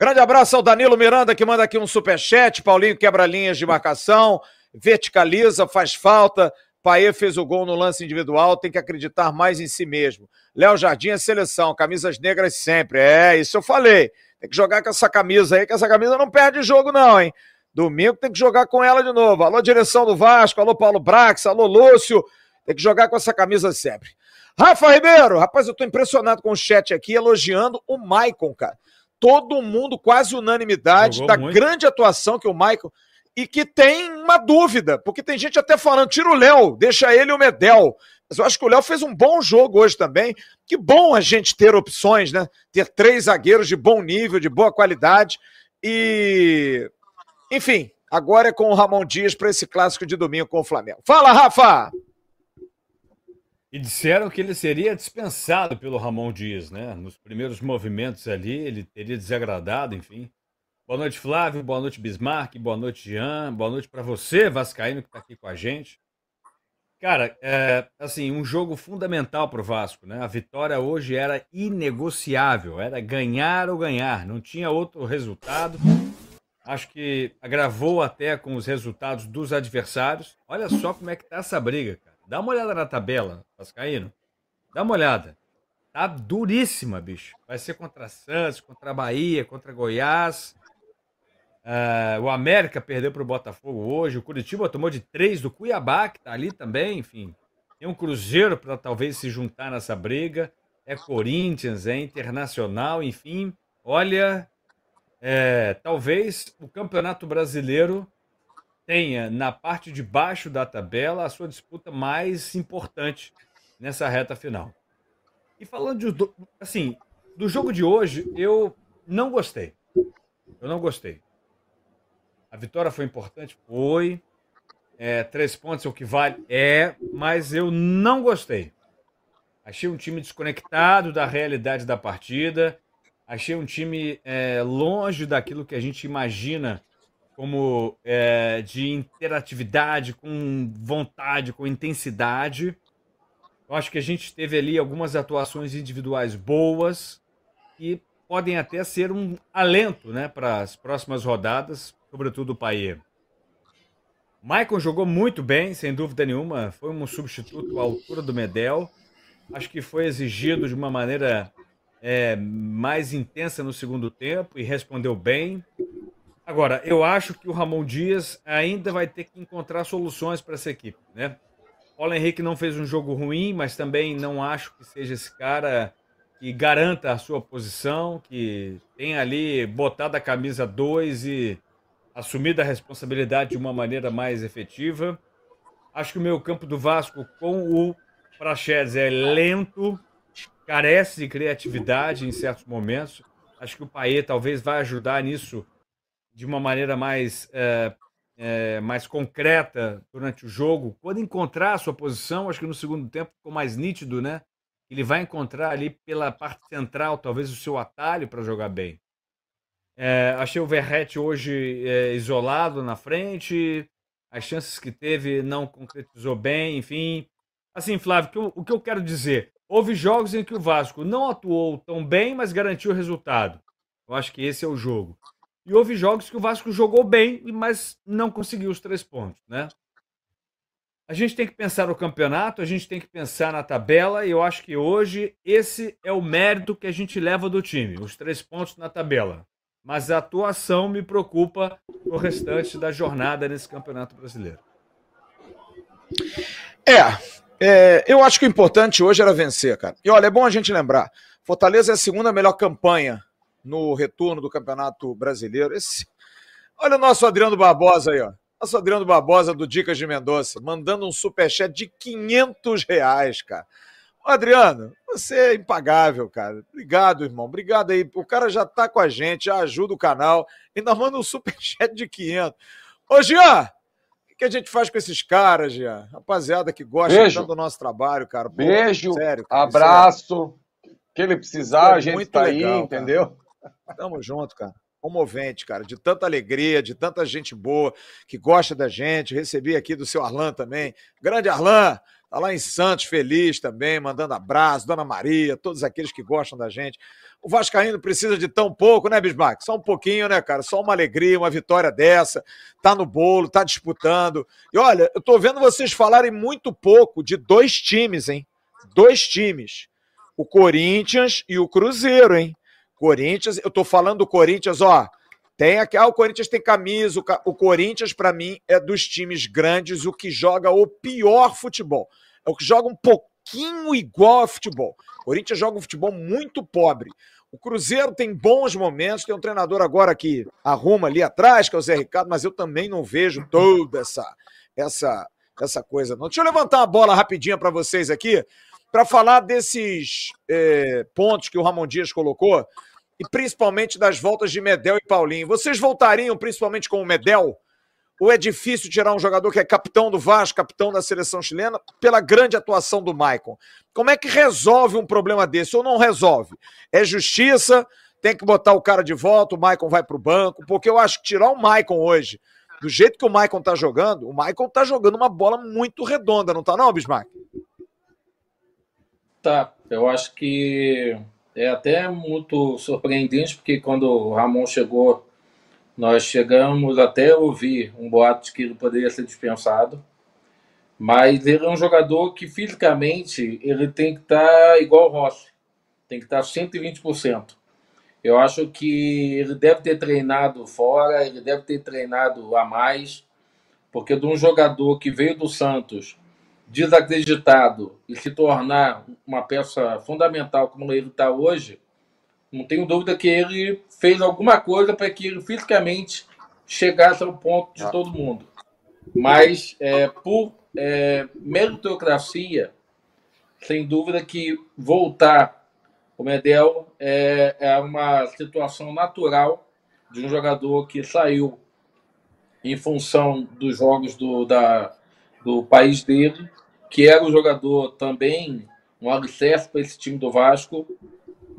Grande abraço ao Danilo Miranda, que manda aqui um superchat. Paulinho quebra linhas de marcação, verticaliza, faz falta. Paê fez o gol no lance individual, tem que acreditar mais em si mesmo. Léo Jardim é seleção, camisas negras sempre. É, isso eu falei. Tem que jogar com essa camisa aí, que essa camisa não perde jogo, não, hein? Domingo tem que jogar com ela de novo. Alô, direção do Vasco, alô, Paulo Brax, alô, Lúcio. Tem que jogar com essa camisa sempre. Rafa Ribeiro, rapaz, eu tô impressionado com o chat aqui, elogiando o Maicon, cara. Todo mundo, quase unanimidade, Jogou da muito. grande atuação que o Maicon. E que tem uma dúvida, porque tem gente até falando, tira o Léo, deixa ele o Medel. Mas eu acho que o Léo fez um bom jogo hoje também. Que bom a gente ter opções, né? Ter três zagueiros de bom nível, de boa qualidade. E. Enfim, agora é com o Ramon Dias para esse clássico de domingo com o Flamengo. Fala, Rafa! E disseram que ele seria dispensado pelo Ramon Dias, né? Nos primeiros movimentos ali, ele teria desagradado, enfim. Boa noite, Flávio. Boa noite, Bismarck. Boa noite, Jean. Boa noite para você, Vascaíno, que está aqui com a gente. Cara, é, assim, um jogo fundamental para o Vasco, né? A vitória hoje era inegociável, era ganhar ou ganhar, não tinha outro resultado. Acho que agravou até com os resultados dos adversários. Olha só como é que tá essa briga, cara. Dá uma olhada na tabela, Vascaíno. Dá uma olhada. Tá duríssima, bicho. Vai ser contra Santos, contra Bahia, contra Goiás. Uh, o América perdeu para o Botafogo hoje. O Curitiba tomou de três do Cuiabá, que está ali também. Enfim, tem um Cruzeiro para talvez se juntar nessa briga. É Corinthians, é Internacional, enfim. Olha, é, talvez o Campeonato Brasileiro tenha na parte de baixo da tabela a sua disputa mais importante nessa reta final. E falando de, assim, do jogo de hoje, eu não gostei. Eu não gostei. A vitória foi importante? Foi. É, três pontos é o que vale? É, mas eu não gostei. Achei um time desconectado da realidade da partida. Achei um time é, longe daquilo que a gente imagina como é, de interatividade, com vontade, com intensidade. Eu acho que a gente teve ali algumas atuações individuais boas e podem até ser um alento né, para as próximas rodadas, sobretudo o Paier. Maicon jogou muito bem, sem dúvida nenhuma. Foi um substituto à altura do Medel. Acho que foi exigido de uma maneira é, mais intensa no segundo tempo e respondeu bem. Agora, eu acho que o Ramon Dias ainda vai ter que encontrar soluções para essa equipe, né? Paulo Henrique não fez um jogo ruim, mas também não acho que seja esse cara que garanta a sua posição, que tem ali botado a camisa 2 e assumido a responsabilidade de uma maneira mais efetiva. Acho que o meio campo do Vasco com o Praxedes é lento, carece de criatividade em certos momentos. Acho que o Paê talvez vai ajudar nisso de uma maneira mais é, é, mais concreta durante o jogo, quando encontrar a sua posição, acho que no segundo tempo ficou mais nítido, né? Ele vai encontrar ali pela parte central, talvez o seu atalho para jogar bem. É, achei o Verrete hoje é, isolado na frente, as chances que teve não concretizou bem, enfim. Assim, Flávio, que eu, o que eu quero dizer? Houve jogos em que o Vasco não atuou tão bem, mas garantiu o resultado. Eu acho que esse é o jogo. E houve jogos que o Vasco jogou bem, mas não conseguiu os três pontos, né? A gente tem que pensar no campeonato, a gente tem que pensar na tabela, e eu acho que hoje esse é o mérito que a gente leva do time, os três pontos na tabela. Mas a atuação me preocupa no restante da jornada nesse campeonato brasileiro. É, é, eu acho que o importante hoje era vencer, cara. E olha, é bom a gente lembrar: Fortaleza é a segunda melhor campanha no retorno do Campeonato Brasileiro. Esse... Olha o nosso Adriano Barbosa aí, ó. Nosso Adriano Barbosa do Dicas de Mendonça, mandando um superchat de 500 reais, cara. Adriano, você é impagável, cara. Obrigado, irmão. Obrigado aí. O cara já tá com a gente, já ajuda o canal. Ainda manda um superchat de 500. Ô, Jean, o que a gente faz com esses caras, Jean? Rapaziada que gosta Beijo. do nosso trabalho, cara. Pô, Beijo, sério, cara, abraço. É... que ele precisar, é a gente tá legal, aí, entendeu? Cara. Tamo junto, cara. Comovente, cara, de tanta alegria, de tanta gente boa que gosta da gente. Recebi aqui do seu Arlan também. Grande Arlan, tá lá em Santos, feliz também, mandando abraço, Dona Maria, todos aqueles que gostam da gente. O Vascaíno precisa de tão pouco, né, Bismarck? Só um pouquinho, né, cara? Só uma alegria, uma vitória dessa. Tá no bolo, tá disputando. E olha, eu tô vendo vocês falarem muito pouco de dois times, hein? Dois times. O Corinthians e o Cruzeiro, hein? Corinthians, eu tô falando do Corinthians, ó. Tem aqui, ah, o Corinthians tem camisa. O, o Corinthians, para mim, é dos times grandes o que joga o pior futebol. É o que joga um pouquinho igual a futebol. O Corinthians joga um futebol muito pobre. O Cruzeiro tem bons momentos, tem um treinador agora que arruma ali atrás, que é o Zé Ricardo, mas eu também não vejo toda essa essa essa coisa não. Deixa eu levantar uma bola rapidinha para vocês aqui, para falar desses é, pontos que o Ramon Dias colocou e principalmente das voltas de Medel e Paulinho. Vocês voltariam principalmente com o Medel? Ou é difícil tirar um jogador que é capitão do Vasco, capitão da seleção chilena, pela grande atuação do Maicon? Como é que resolve um problema desse? Ou não resolve? É justiça, tem que botar o cara de volta, o Maicon vai para o banco, porque eu acho que tirar o Maicon hoje, do jeito que o Maicon está jogando, o Maicon está jogando uma bola muito redonda, não está não, Bismarck? Tá, eu acho que é até muito surpreendente, porque quando o Ramon chegou, nós chegamos até a ouvir um boato de que ele poderia ser dispensado. Mas ele é um jogador que fisicamente ele tem que estar igual ao Rossi, tem que estar 120%. Eu acho que ele deve ter treinado fora, ele deve ter treinado a mais, porque de um jogador que veio do Santos desacreditado e se tornar uma peça fundamental como ele está hoje, não tenho dúvida que ele fez alguma coisa para que ele fisicamente chegasse ao ponto de todo mundo. Mas é, por é, meritocracia, sem dúvida que voltar o Medel é, é uma situação natural de um jogador que saiu em função dos jogos do, da, do país dele, que era um jogador também um alicerce para esse time do Vasco.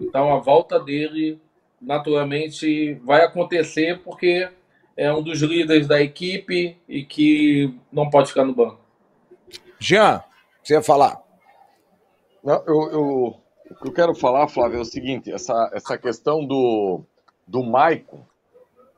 Então a volta dele naturalmente vai acontecer porque é um dos líderes da equipe e que não pode ficar no banco. Jean, você ia falar? Não, eu, eu, o que eu quero falar, Flávio, é o seguinte: essa, essa questão do, do Maicon,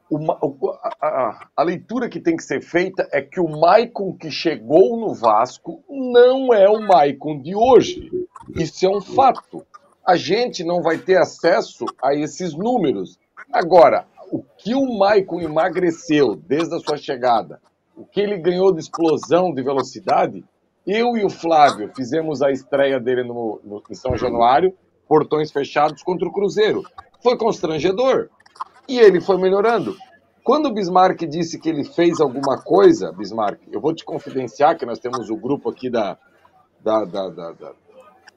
o, a, a, leitura que tem que ser feita é que o Maicon que chegou no Vasco não é o Maicon de hoje. Isso é um fato. A gente não vai ter acesso a esses números. Agora, o que o Maicon emagreceu desde a sua chegada, o que ele ganhou de explosão de velocidade, eu e o Flávio fizemos a estreia dele no, no, em São Januário, portões fechados contra o Cruzeiro. Foi constrangedor. E ele foi melhorando. Quando o Bismarck disse que ele fez alguma coisa, Bismarck, eu vou te confidenciar que nós temos o grupo aqui da, da, da, da,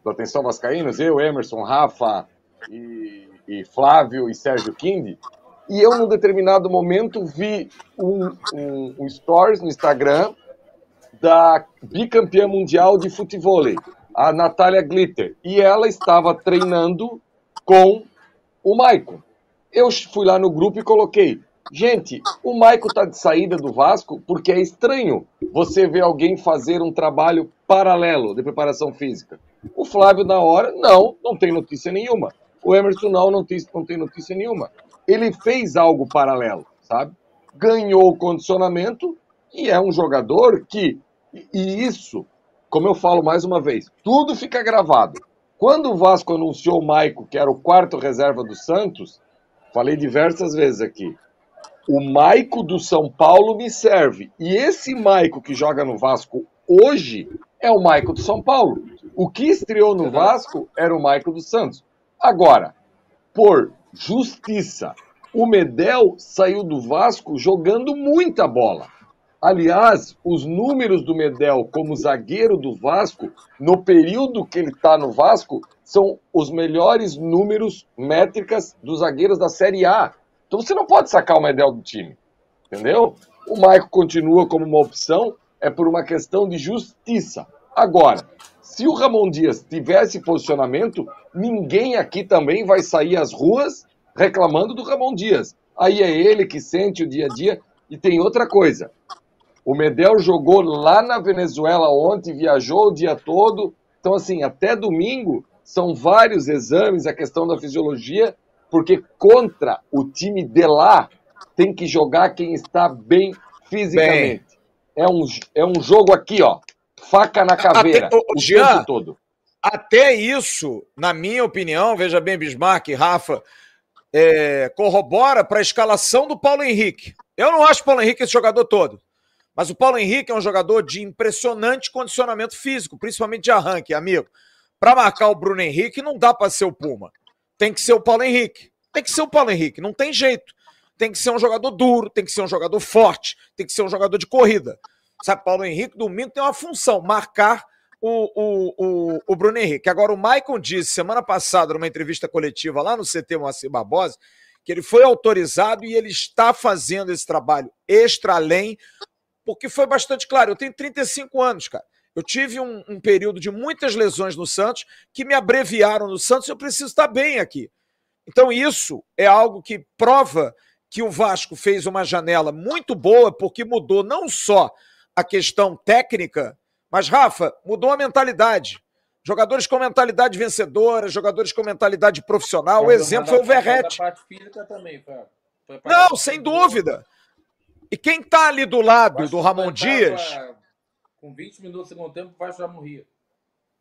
da Atenção Vascaínos, eu, Emerson, Rafa e, e Flávio e Sérgio Kindi, e eu, num determinado momento, vi um, um, um stories no Instagram da bicampeã mundial de futebol, a Natália Glitter. E ela estava treinando com o Maicon. Eu fui lá no grupo e coloquei. Gente, o Maicon está de saída do Vasco porque é estranho você ver alguém fazer um trabalho paralelo de preparação física. O Flávio, na hora, não, não tem notícia nenhuma. O Emerson, não, não tem, não tem notícia nenhuma. Ele fez algo paralelo, sabe? Ganhou o condicionamento e é um jogador que e isso, como eu falo mais uma vez, tudo fica gravado. Quando o Vasco anunciou o Maico, que era o quarto reserva do Santos, falei diversas vezes aqui. O Maico do São Paulo me serve. E esse Maico que joga no Vasco hoje é o Maico do São Paulo. O que estreou no Vasco era o Maico do Santos. Agora, por justiça, o Medel saiu do Vasco jogando muita bola. Aliás, os números do Medel como zagueiro do Vasco, no período que ele está no Vasco, são os melhores números métricas dos zagueiros da Série A. Então você não pode sacar o Medel do time. Entendeu? O Maico continua como uma opção, é por uma questão de justiça. Agora, se o Ramon Dias tivesse posicionamento, ninguém aqui também vai sair às ruas reclamando do Ramon Dias. Aí é ele que sente o dia a dia. E tem outra coisa: o Medel jogou lá na Venezuela ontem, viajou o dia todo. Então, assim, até domingo são vários exames, a questão da fisiologia, porque contra o time de lá tem que jogar quem está bem fisicamente. Bem. É, um, é um jogo aqui, ó. Faca na caveira. Até, o, o Jean, tempo todo. Até isso, na minha opinião, veja bem, Bismarck, Rafa, é, corrobora para a escalação do Paulo Henrique. Eu não acho o Paulo Henrique esse jogador todo. Mas o Paulo Henrique é um jogador de impressionante condicionamento físico, principalmente de arranque, amigo. Para marcar o Bruno Henrique, não dá para ser o Puma. Tem que ser o Paulo Henrique. Tem que ser o Paulo Henrique, não tem jeito. Tem que ser um jogador duro, tem que ser um jogador forte, tem que ser um jogador de corrida. Sabe, Paulo Henrique, domingo tem uma função, marcar o, o, o, o Bruno Henrique. Agora, o Maicon disse semana passada, numa entrevista coletiva lá no CT Moacir Barbosa, que ele foi autorizado e ele está fazendo esse trabalho extra além porque foi bastante claro. Eu tenho 35 anos, cara. Eu tive um, um, período de muitas lesões no Santos que me abreviaram no Santos eu preciso estar bem aqui. Então, isso é algo que prova que o Vasco fez uma janela muito boa, porque mudou não só a questão técnica, mas, Rafa, mudou a mentalidade. Jogadores com mentalidade vencedora, jogadores com mentalidade profissional. o exemplo foi o Verrete. Não, sem dúvida. E quem está ali do lado do Ramon Dias. Com 20 minutos do segundo tempo, o Vasco já morria.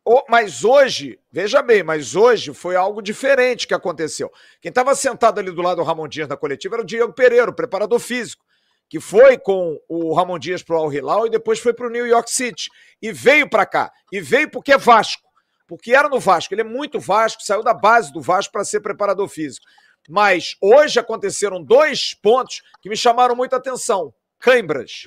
O- Mas hoje, veja bem, mas hoje foi algo diferente que aconteceu. Quem estava sentado ali do lado do Ramon Dias na coletiva era o Diego Pereira, o preparador físico, que foi com o Ramon Dias para o Al Hilal e depois foi para o New York City. E veio para cá. E veio porque é Vasco. Porque era no Vasco. Ele é muito Vasco, saiu da base do Vasco para ser preparador físico. Mas hoje aconteceram dois pontos que me chamaram muita atenção. Cãibras.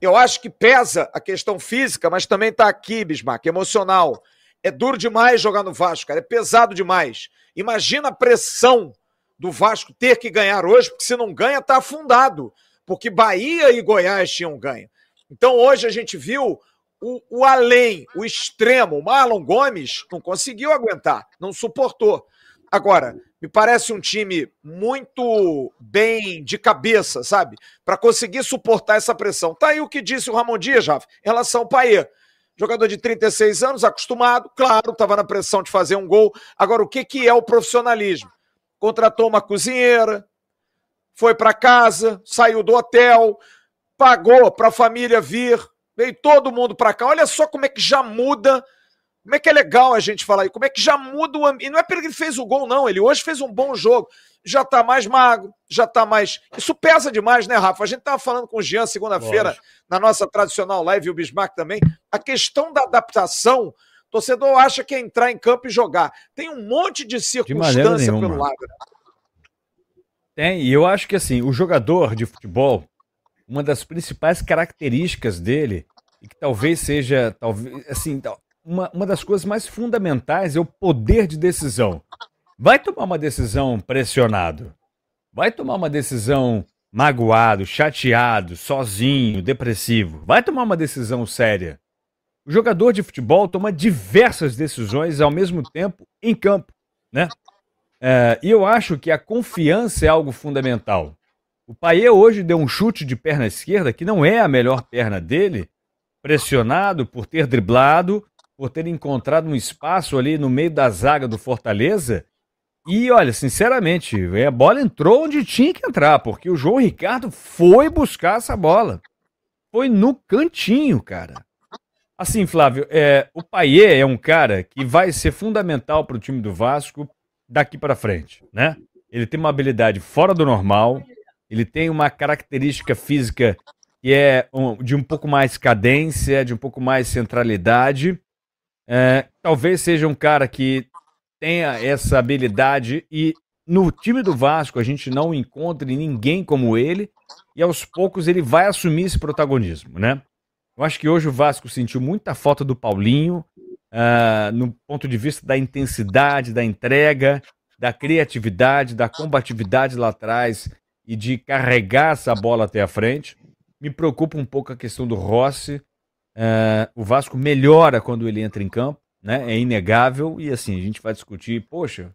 Eu acho que pesa a questão física, mas também tá aqui, Bismarck, emocional. É duro demais jogar no Vasco, cara. É pesado demais. Imagina a pressão do Vasco ter que ganhar hoje, porque se não ganha, tá afundado. Porque Bahia e Goiás tinham ganho. Então hoje a gente viu o, o além, o extremo. O Marlon Gomes não conseguiu aguentar, não suportou. Agora, me parece um time muito bem de cabeça, sabe? Para conseguir suportar essa pressão. Tá aí o que disse o Ramon Dias, Rafa, em relação ao Paê. Jogador de 36 anos, acostumado, claro, estava na pressão de fazer um gol. Agora, o que, que é o profissionalismo? Contratou uma cozinheira, foi para casa, saiu do hotel, pagou para a família vir, veio todo mundo para cá. Olha só como é que já muda como é que é legal a gente falar aí? Como é que já muda o ambiente? E não é porque ele fez o gol, não. Ele hoje fez um bom jogo. Já tá mais magro, já tá mais. Isso pesa demais, né, Rafa? A gente tava falando com o Jean segunda-feira, na nossa tradicional live, e o Bismarck também. A questão da adaptação, o torcedor acha que é entrar em campo e jogar. Tem um monte de circunstância nenhuma. pelo lado. Tem, e eu acho que assim, o jogador de futebol, uma das principais características dele, e que talvez seja, talvez, assim, uma, uma das coisas mais fundamentais é o poder de decisão. Vai tomar uma decisão pressionado. Vai tomar uma decisão magoado, chateado, sozinho, depressivo. Vai tomar uma decisão séria. O jogador de futebol toma diversas decisões ao mesmo tempo em campo, né? É, e eu acho que a confiança é algo fundamental. O Paier hoje deu um chute de perna esquerda que não é a melhor perna dele, pressionado por ter driblado, por ter encontrado um espaço ali no meio da zaga do Fortaleza. E olha, sinceramente, é, a bola entrou onde tinha que entrar, porque o João Ricardo foi buscar essa bola. Foi no cantinho, cara. Assim, Flávio, é, o Paier é um cara que vai ser fundamental para o time do Vasco daqui para frente, né? Ele tem uma habilidade fora do normal, ele tem uma característica física que é de um pouco mais cadência, de um pouco mais centralidade. É, talvez seja um cara que tenha essa habilidade e no time do Vasco a gente não encontre ninguém como ele e aos poucos ele vai assumir esse protagonismo, né? Eu acho que hoje o Vasco sentiu muita falta do Paulinho, ah, no ponto de vista da intensidade, da entrega, da criatividade, da combatividade lá atrás e de carregar essa bola até a frente. Me preocupa um pouco a questão do Rossi. Ah, o Vasco melhora quando ele entra em campo, né? É inegável. E assim, a gente vai discutir, poxa,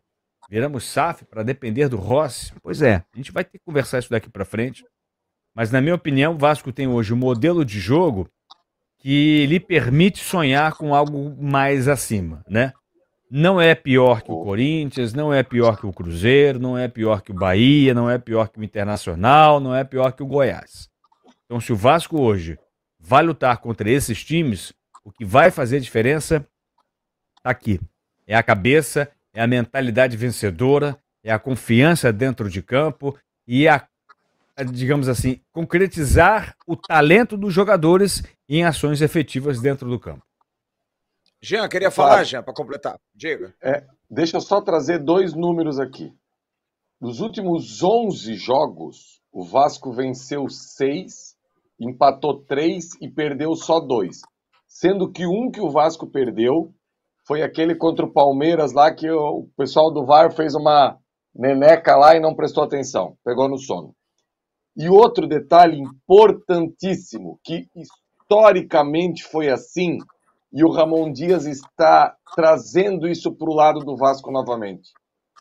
viramos SAF para depender do Rossi. Pois é, a gente vai ter que conversar isso daqui para frente. Mas na minha opinião, o Vasco tem hoje um modelo de jogo que lhe permite sonhar com algo mais acima, né? Não é pior que o Corinthians, não é pior que o Cruzeiro, não é pior que o Bahia, não é pior que o Internacional, não é pior que o Goiás. Então, se o Vasco hoje vai lutar contra esses times, o que vai fazer diferença tá aqui. É a cabeça, é a mentalidade vencedora, é a confiança dentro de campo e a, digamos assim, concretizar o talento dos jogadores em ações efetivas dentro do campo. Jean, queria falar, Jean, para completar. Diga. É, deixa eu só trazer dois números aqui. Nos últimos 11 jogos, o Vasco venceu 6, empatou 3 e perdeu só 2. Sendo que um que o Vasco perdeu foi aquele contra o Palmeiras lá que o pessoal do VAR fez uma neneca lá e não prestou atenção, pegou no sono. E outro detalhe importantíssimo, que historicamente foi assim, e o Ramon Dias está trazendo isso para o lado do Vasco novamente.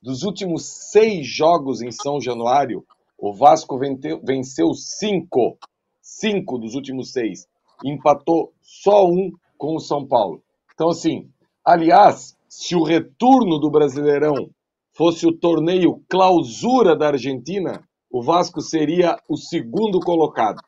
Dos últimos seis jogos em São Januário, o Vasco venceu cinco. Cinco dos últimos seis. Empatou só um com o São Paulo. Então, assim, aliás, se o retorno do Brasileirão fosse o torneio clausura da Argentina, o Vasco seria o segundo colocado.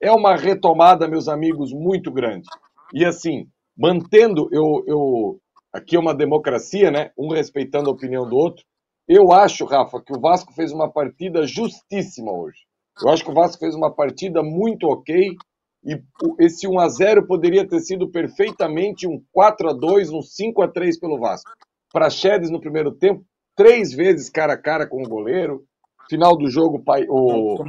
é uma retomada, meus amigos, muito grande. E assim, mantendo, eu, eu aqui é uma democracia, né? Um respeitando a opinião do outro. Eu acho, Rafa, que o Vasco fez uma partida justíssima hoje. Eu acho que o Vasco fez uma partida muito ok e esse 1 a 0 poderia ter sido perfeitamente um 4 a 2, um 5 a 3 pelo Vasco. Praxedes no primeiro tempo, três vezes cara a cara com o goleiro. Final do jogo, o,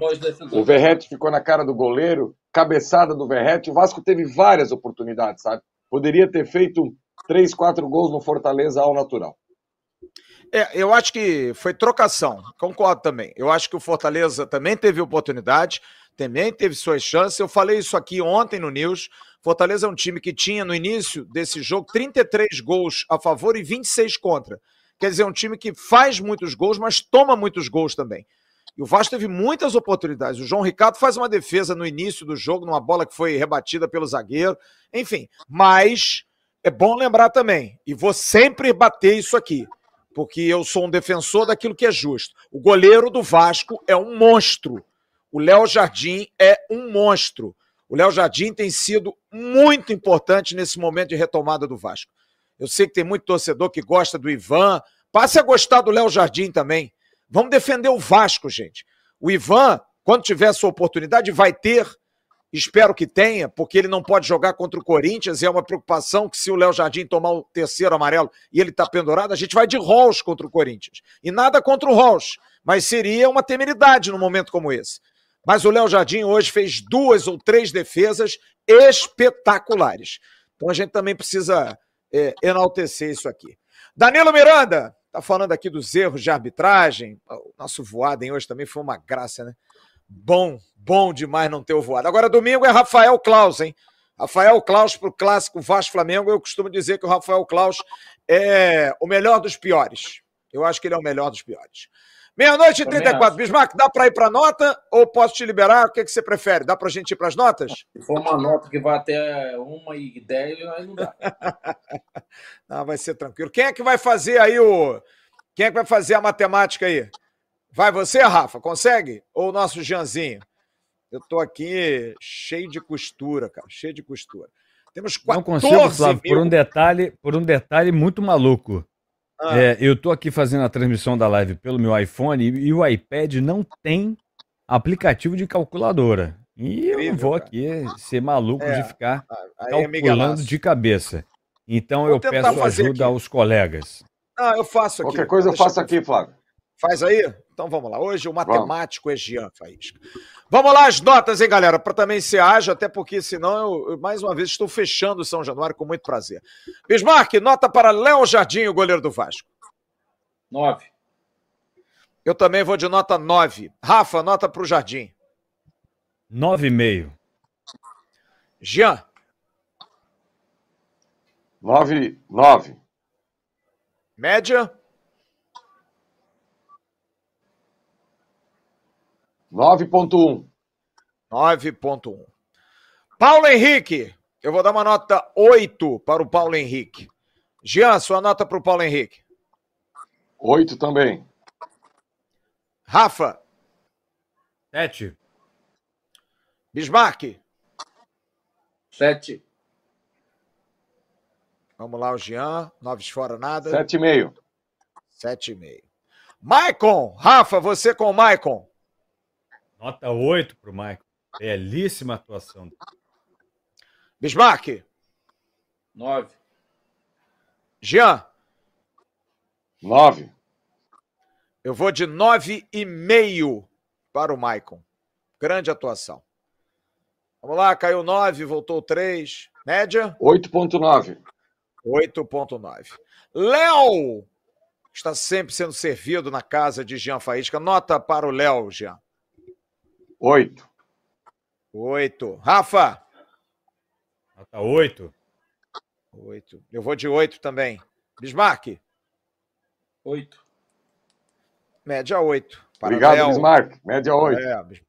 o Verrete ficou na cara do goleiro, cabeçada do Verrete. O Vasco teve várias oportunidades, sabe? Poderia ter feito três, quatro gols no Fortaleza ao natural. É, eu acho que foi trocação, concordo também. Eu acho que o Fortaleza também teve oportunidade, também teve suas chances. Eu falei isso aqui ontem no News. Fortaleza é um time que tinha no início desse jogo 33 gols a favor e 26 contra. Quer dizer, é um time que faz muitos gols, mas toma muitos gols também. E o Vasco teve muitas oportunidades. O João Ricardo faz uma defesa no início do jogo, numa bola que foi rebatida pelo zagueiro. Enfim, mas é bom lembrar também, e vou sempre bater isso aqui, porque eu sou um defensor daquilo que é justo. O goleiro do Vasco é um monstro. O Léo Jardim é um monstro. O Léo Jardim tem sido muito importante nesse momento de retomada do Vasco. Eu sei que tem muito torcedor que gosta do Ivan. Passe a gostar do Léo Jardim também. Vamos defender o Vasco, gente. O Ivan, quando tiver sua oportunidade, vai ter. Espero que tenha, porque ele não pode jogar contra o Corinthians. E é uma preocupação que se o Léo Jardim tomar o terceiro amarelo e ele está pendurado, a gente vai de Rolls contra o Corinthians. E nada contra o Rolls, mas seria uma temeridade num momento como esse. Mas o Léo Jardim hoje fez duas ou três defesas espetaculares. Então a gente também precisa é, enaltecer isso aqui. Danilo Miranda, tá falando aqui dos erros de arbitragem. O nosso Voaden hoje também foi uma graça, né? Bom, bom demais não ter o voado. Agora, domingo é Rafael Klaus, hein? Rafael Klaus para o clássico Vasco Flamengo. Eu costumo dizer que o Rafael Klaus é o melhor dos piores. Eu acho que ele é o melhor dos piores. Meia-noite e 34. Bismarck, dá para ir para nota ou posso te liberar? O que, é que você prefere? Dá para a gente ir para as notas? Se for uma nota que vai até 1 e 10, aí não dá. [LAUGHS] não, vai ser tranquilo. Quem é que vai fazer aí o. Quem é que vai fazer a matemática aí? Vai você, Rafa? Consegue? Ou o nosso Janzinho? Eu tô aqui cheio de costura, cara. Cheio de costura. Temos 14 Não consigo, Flávio, mil... por um detalhe, por um detalhe muito maluco. Ah. É, eu tô aqui fazendo a transmissão da live pelo meu iPhone e, e o iPad não tem aplicativo de calculadora. E eu não vou cara. aqui ser maluco é, de ficar é calculando é de cabeça. Então vou eu peço ajuda aqui. aos colegas. Ah, eu faço aqui. Qualquer coisa eu faço aqui, Flávio. Faz aí? Então vamos lá. Hoje o matemático vamos. é Jean Faísca. Vamos lá, as notas, hein, galera? Para também ser ágil, até porque senão eu, eu, mais uma vez, estou fechando o São Januário com muito prazer. Bismarck, nota para Léo Jardim, o goleiro do Vasco. Nove. Eu também vou de nota nove. Rafa, nota para o Jardim. Nove e meio. Jean. Nove, nove. Média? 9.1. 9.1. Paulo Henrique. Eu vou dar uma nota 8 para o Paulo Henrique. Jean, sua nota para o Paulo Henrique. 8 também. Rafa. 7. Bismarck. 7. Vamos lá, o Jean. Noves fora, nada. 7,5. 7,5. Maicon. Rafa, você com o Maicon. Nota 8 para o Maicon. Belíssima atuação. Bismarck. 9. Jean. 9. Eu vou de 9,5 para o Maicon. Grande atuação. Vamos lá, caiu 9, voltou 3. Média? 8,9. 8,9. Léo está sempre sendo servido na casa de Jean Faísca. Nota para o Léo, Jean. Oito. Oito. Rafa? Nota oito. Oito. Eu vou de oito também. Bismarck? Oito. Média oito. Obrigado, Bismarck. Média oito. É,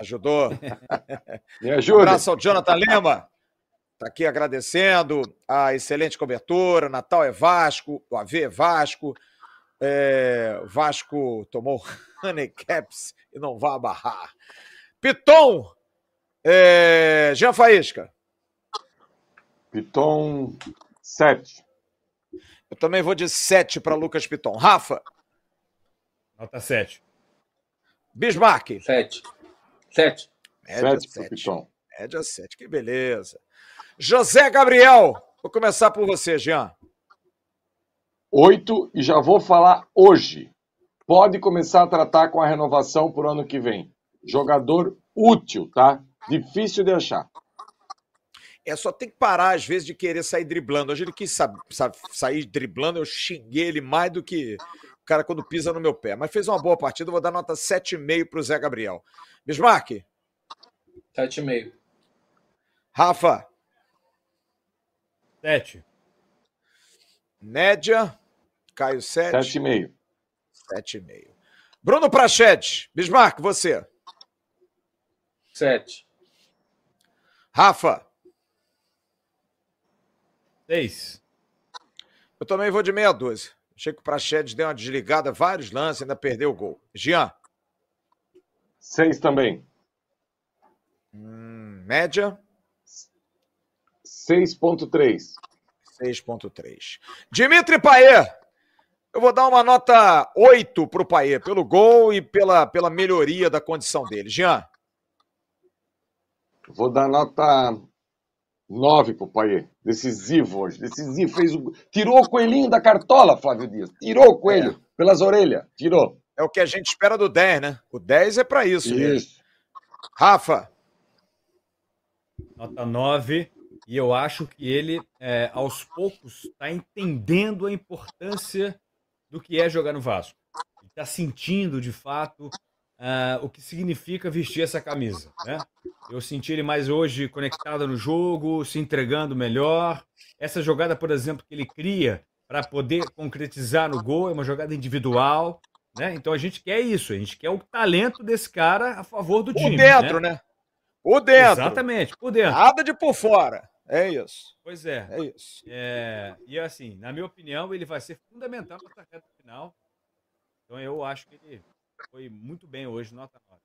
ajudou. [LAUGHS] Me ajuda. Um abraço ao Jonathan Lema. Está aqui agradecendo a excelente cobertura. Natal é Vasco, o AV é Vasco. É, Vasco tomou [LAUGHS] honey caps e não vai barrar. Piton, É... Jean Faísca. Piton 7. Eu também vou de 7 para Lucas Piton. Rafa. Nota 7. Bismarck. 7. 7. Média 7 pro 7. Piton. Média 7, que beleza. José Gabriel. Vou começar por você, Jean. 8 e já vou falar hoje. Pode começar a tratar com a renovação por ano que vem. Jogador útil, tá? Difícil de achar. É só tem que parar, às vezes, de querer sair driblando. Hoje ele quis sa- sa- sair driblando, eu xinguei ele mais do que o cara quando pisa no meu pé. Mas fez uma boa partida, eu vou dar nota 7,5 para o Zé Gabriel. Bismarck, 7,5. Rafa, 7. média, Caio 7, 7,5. 7,5. Bruno Prachete, Bismarck, você. 7. Rafa, 6. eu também vou de meia dúzia. Achei que o Prachedes deu uma desligada, vários lances, ainda perdeu o gol. Jean, 6 também. hum, média, 6,3. 6.3. Dimitri Paê. Eu vou dar uma nota 8 pro Paê, pelo gol e pela, pela melhoria da condição dele. Jean, Vou dar nota 9 pro Paier. Decisivo hoje. Decisivo. Fez o... Tirou o coelhinho da cartola, Flávio Dias. Tirou o coelho pelas orelhas. Tirou. é o que a gente espera do 10, né? O 10 é pra isso, mesmo. Isso. Rafa, Nota 9. E eu acho que ele, é, aos poucos, está entendendo a importância do que é jogar no Vasco. Está sentindo, de fato, ah, o que significa vestir essa camisa. Né? Eu senti ele mais hoje conectado no jogo, se entregando melhor. Essa jogada, por exemplo, que ele cria para poder concretizar no gol é uma jogada individual. Né? Então a gente quer isso, a gente quer o talento desse cara a favor do por time. dentro, né? Por dentro. Exatamente, por dentro. Nada de por fora. É isso. Pois é. É isso. É, e assim, na minha opinião, ele vai ser fundamental para essa reta final. Então eu acho que ele foi muito bem hoje, nota 9.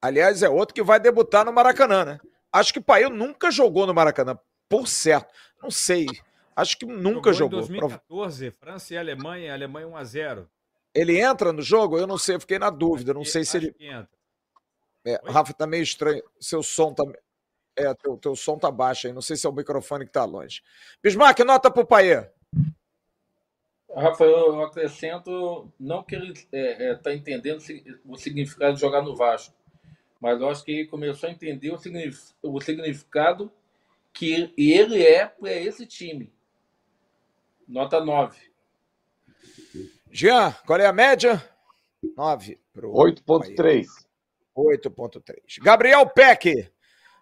Aliás, é outro que vai debutar no Maracanã, né? Acho que o Paê nunca jogou no Maracanã, por certo. Não sei. Acho que nunca jogou. Em 2014, França e Alemanha, Alemanha 1 a 0. Ele entra no jogo? Eu não sei, eu fiquei na dúvida. Não sei se ele. entra. É? Rafa, tá meio estranho. Seu som tá. É, teu, teu som tá baixo aí. Não sei se é o microfone que tá longe. Bismarck, nota pro Paê. Rafael, eu acrescento, não que ele está é, tá entendendo o significado de jogar no Vasco, mas eu acho que ele começou a entender o, signif- o significado que ele é para esse time. Nota 9. Jean, qual é a média? 9 pro 8,3. 8.3. Gabriel Peck.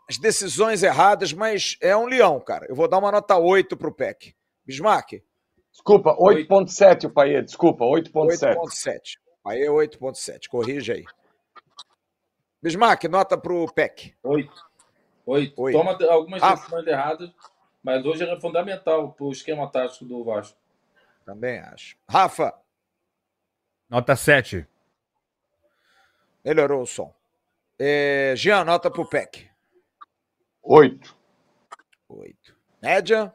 As decisões erradas, mas é um leão, cara. Eu vou dar uma nota 8 pro Peck. Bismarck, Desculpa, 8,7 o Paier. Desculpa, 8,7. 8.7. Aí é 8.7. Corrija aí. Bismarck, nota pro Peck. 8. 8. Oito. Toma algumas Ah. decisões erradas, mas hoje é fundamental para o esquema tático do Vasco. Também acho. Rafa, Nota 7. melhorou o som. É, Jean, nota pro Peck. 8. 8. Média,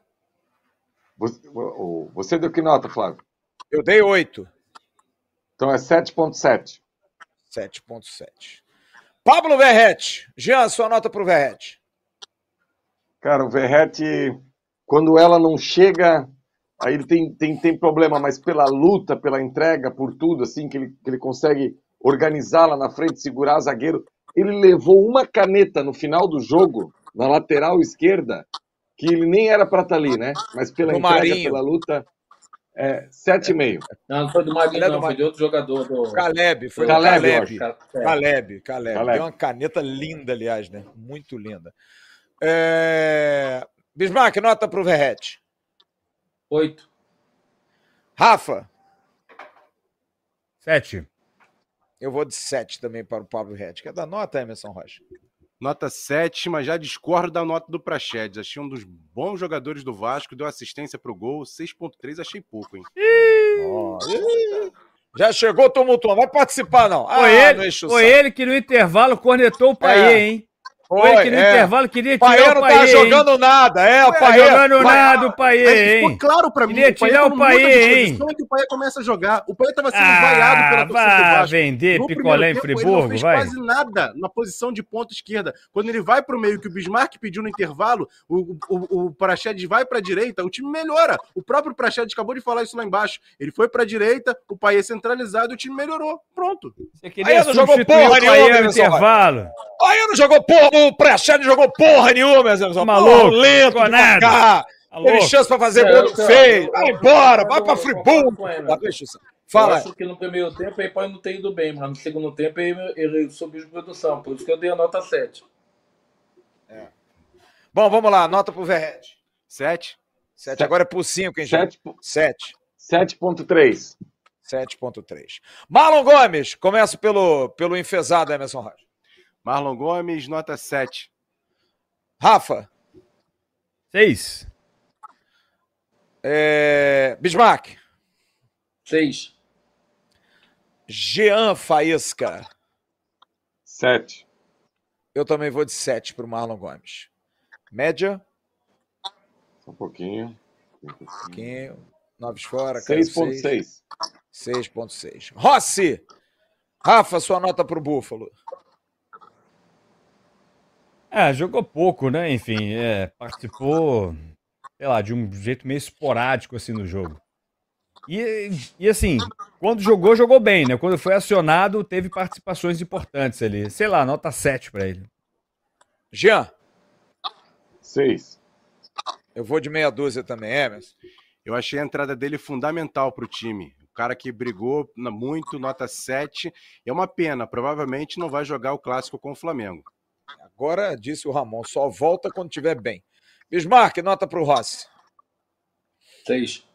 Você, o- o- você deu que nota, Flávio? eu dei 8. Então é 7,7. 7.7. Pablo Verrete. Jean, sua nota pro Verrete. Cara, o Verrete, quando ela não chega, aí ele tem, tem, tem problema, mas pela luta, pela entrega, por tudo, assim, que ele, que ele consegue organizar lá na frente, segurar zagueiro. Ele levou uma caneta no final do jogo, na lateral esquerda, que ele nem era pra estar ali, né? Mas pela Do entrega, Marinho. pela luta, é 7,5. Não, não foi do Marinho, Ele é não, foi de outro jogador. Do... Caleb, foi Caleb, o Caleb. É. Caleb, Caleb. Caleb. Deu uma caneta linda, aliás, né? Muito linda. É... Bismarck, nota pro Verrete. 8. Rafa, 7. eu vou de 7 também para o Pablo Verrete. Quer dar nota, Emerson Rocha? Nota 7, mas já discordo da nota do Praxedes. Achei um dos bons jogadores do Vasco, deu assistência pro gol. 6.3 achei pouco, hein? Ih, Já chegou tumultuando. Vai participar, não. Foi, Ah, não ele, foi ele que no intervalo cornetou o Paê, É. hein? Foi que no intervalo queria tirar Paê o não Paê, tá hein? jogando nada, é, o Tá Paê. jogando Paê- nada o Paê, Mas ficou hein? claro pra mim. Queria o Paê, tirar o Paê, hein? é que o Paê começa a jogar. O Paê tava sendo vaiado Ah, pela torcida do Vasco. vender No picolé em primeiro tempo, Ele Friburgo, não fez vai. quase nada na posição de ponta esquerda. Quando ele vai pro meio, que o Bismarck pediu no intervalo, o, o, o Praxedes vai pra direita, o time melhora. O próprio Praxedes acabou de falar isso lá embaixo. Ele foi pra direita, o Paê centralizado, o time melhorou. Pronto. Você Aí queria não jogou porra o nenhuma, no intervalo. Aí não jogou porra, o não jogou porra nenhuma, Emerson. Maluco, Porra, lento, nada. Tá Teve chance pra fazer É, gol, não fez. Vai embora, eu- vai pra Friburgo. Tá, deixa isso. Eu Fala. acho que no primeiro tempo ele pode não ter ido bem, mas no segundo tempo ele, ele subiu de produção. Por isso que eu dei a nota 7. Bom, vamos lá, nota pro Verret. Sete. 7 agora é pro 5, hein, gente? 7. 7.3. 7.3. Marlon Gomes, começa pelo, pelo enfesado Emerson Rocha. Marlon Gomes, nota 7. Rafa. Seis. É... Bismarck. 6. Jean Faísca. 7. Eu também vou de 7 pro Marlon Gomes. Média, Só um pouquinho. um pouquinho. Noves fora, caiu 6.6. 6.6. Rossi. Rafa, sua nota pro Búfalo. É, jogou pouco, né? Enfim, é, participou, sei lá, de um jeito meio esporádico assim no jogo. E, e assim, quando jogou, jogou bem, né? Quando foi acionado, teve participações importantes ali. Sei lá, nota 7 pra ele. Jean. 6. Eu vou de meia dúzia também, Emerson. Eu achei a entrada dele fundamental pro time. O cara que brigou na- muito, nota 7. É uma pena, provavelmente não vai jogar o clássico com o Flamengo. Agora, disse o Ramon, só volta quando estiver bem. Bismarck, nota pro Rossi. 6.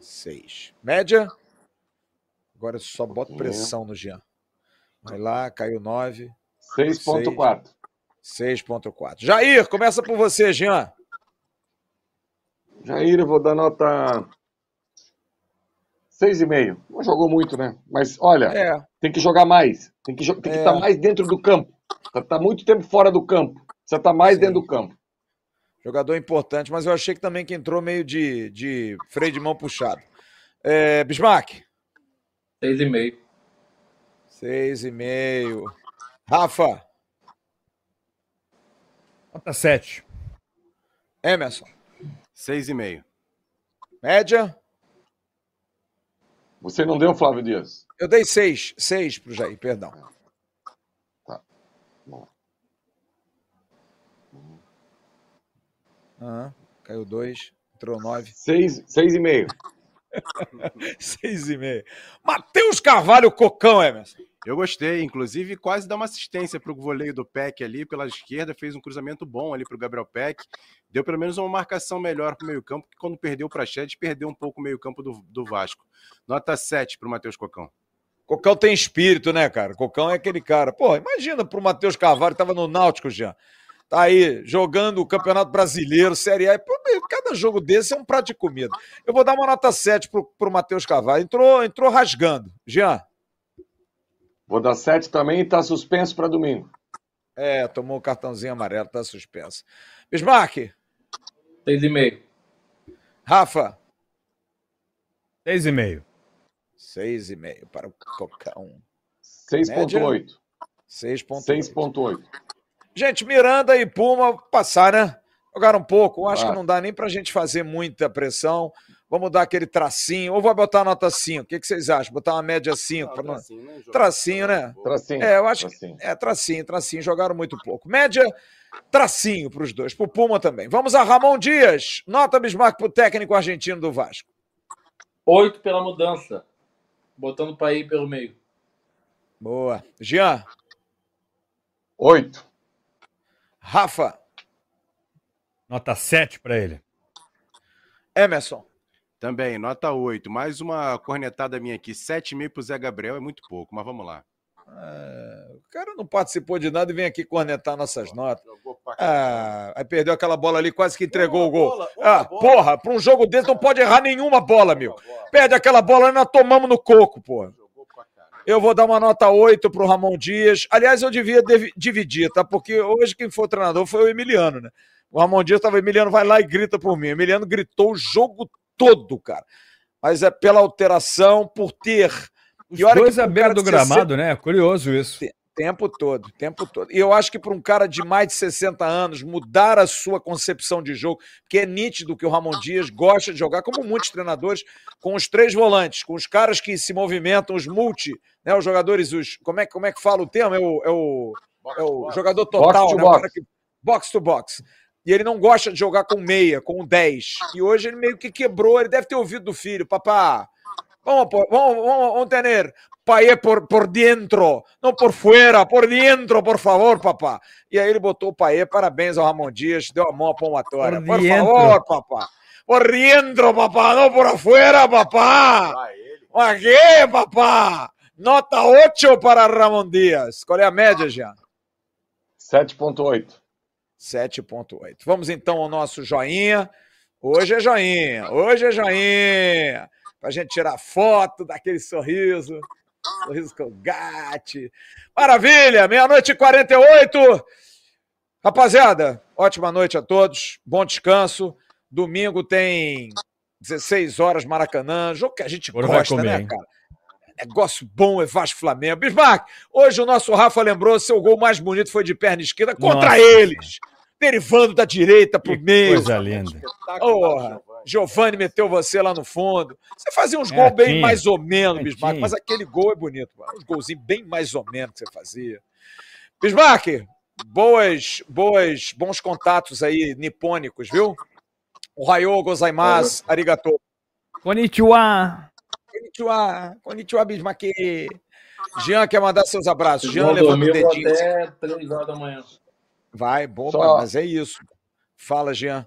6. Média. Agora eu só boto pouquinho. pressão no Jean. Vai lá, caiu 9. 6.4. 6.4. Jair, começa por você, Jean. Jair, eu vou dar nota 6,5. Não jogou muito, né? Mas olha, É. tem que jogar mais. Tem que jo- tem que É. estar mais dentro do campo. Tá, tá muito tempo fora do campo. Precisa estar mais dentro do campo. Jogador importante, mas eu achei que também que entrou meio de, de freio de mão puxado. É, Bismarck. 6,5. 6,5. Rafa. Nota 7. Emerson. 6,5. Média. Você não deu, Flávio Dias? Eu dei 6. 6 pro Jair, perdão. Tá. Bom. Aham, caiu 2. Entrou 9. 6,5. 6,5. Matheus Carvalho Cocão, Emerson. Eu gostei, inclusive quase dá uma assistência pro voleio do Peck ali pela esquerda, fez um cruzamento bom ali pro Gabriel Peck. Deu pelo menos uma marcação melhor pro meio-campo, que quando perdeu o Prachedes, perdeu um pouco o meio-campo do, do Vasco. Nota 7 pro Matheus Cocão. Cocão tem espírito, né, cara? Cocão é aquele cara. Pô, imagina pro Matheus Carvalho, que tava no Náutico já. Tá aí, jogando o Campeonato Brasileiro, Série A. Cada jogo desse é um prato de comida. Eu vou dar uma nota 7 pro, pro Matheus Carvalho. Entrou, entrou rasgando. Jean. Vou dar 7 também e tá suspenso para domingo. É, tomou o cartãozinho amarelo, tá suspenso. Bismarck. 6,5. Rafa. 6,5. 6,5 para o Cocão. 6.8. 6,8. 6.8. Gente, Miranda e Puma passaram, né? Jogaram um pouco. Acho Ah. que não dá nem pra gente fazer muita pressão. Vamos dar aquele tracinho. Ou vai botar nota 5? O que, que vocês acham? Botar uma média 5? pra não- Tracinho, né? Tracinho. É, eu acho que. Tracinho. É, tracinho, tracinho. Jogaram muito pouco. Média, tracinho para os dois. Pro Puma também. Vamos a Ramon Dias. Nota Bismarck pro técnico argentino do Vasco. 8 pela mudança. Botando o Paí pelo meio. Boa. Jean. 8. Rafa. Nota 7 pra ele. Emerson. Também, nota 8. Mais uma cornetada minha aqui. 7,5 pro Zé Gabriel é muito pouco, mas vamos lá. É, o cara não participou de nada e vem aqui cornetar nossas notas. Ah, aí perdeu aquela bola ali, quase que entregou o gol. Ah, porra, para um jogo desse não pode errar nenhuma bola, meu. Perde aquela bola e nós tomamos no coco, porra. Eu vou dar uma nota 8 pro Ramon Dias. Aliás, eu devia dev- dividir, tá? Porque hoje quem foi o treinador foi o Emiliano, né? O Ramon Dias tava, Emiliano vai lá e grita por mim. Emiliano gritou o jogo todo, cara. Mas é pela alteração, por ter. Os E olha dois que à beira do de 60 gramado, né? Curioso isso. Tempo todo, tempo todo. E eu acho que para um cara de mais de 60 anos mudar a sua concepção de jogo, porque é nítido que o Ramon Dias gosta de jogar, como muitos treinadores, com os três volantes, com os caras que se movimentam, os multi, né? Os jogadores, os. Como é, como é que fala o termo? É o, é o, é o jogador total, Box to né? O box. cara que, box to box. E ele não gosta de jogar com meia, com 10. E hoje ele meio que quebrou, ele deve ter ouvido do filho, papá. Vamos, vamos, vamos, vamos tener Paê por, por dentro, não por fora, por dentro, por favor, papá. E aí ele botou o Paê, parabéns ao Ramon Dias, deu a mão à palmatória. Por Por, dentro. favor, papá. Por dentro, papá, não por afuera, papá. Aqui, papá. Nota 8 para Ramon Dias. Qual é a média, Jean? 7.8. 7.8. Vamos então ao nosso joinha. Hoje é joinha, hoje é joinha. Pra gente tirar foto daquele sorriso. Sorriso Colgate. Maravilha, meia-noite e 48. Rapaziada, ótima noite a todos. Bom descanso. Domingo tem 16 horas Maracanã. Jogo que a gente Agora gosta, comer, né, hein? cara? Negócio bom é Vasco Flamengo. Bismarck, hoje o nosso Rafa lembrou, seu gol mais bonito foi de perna esquerda contra Nossa eles. Derivando da direita pro meio. coisa linda. Porra, Giovanni meteu você lá no fundo. Você fazia uns É, gols bem mais ou menos, É, Bismarck, mas aquele gol é bonito, mano. Uns golzinhos bem mais ou menos que você fazia. Bismarck, boas, boas, bons contatos aí nipônicos, viu? O Rayo gozaimasu, arigato. Konnichiwa. Konnichiwa, konnichiwa, Bismarck. Jean quer mandar seus abraços. Jean vão levanta o dedinho. até 3 horas da manhã. Vai, boa, Só- mas é isso. Fala, Jean.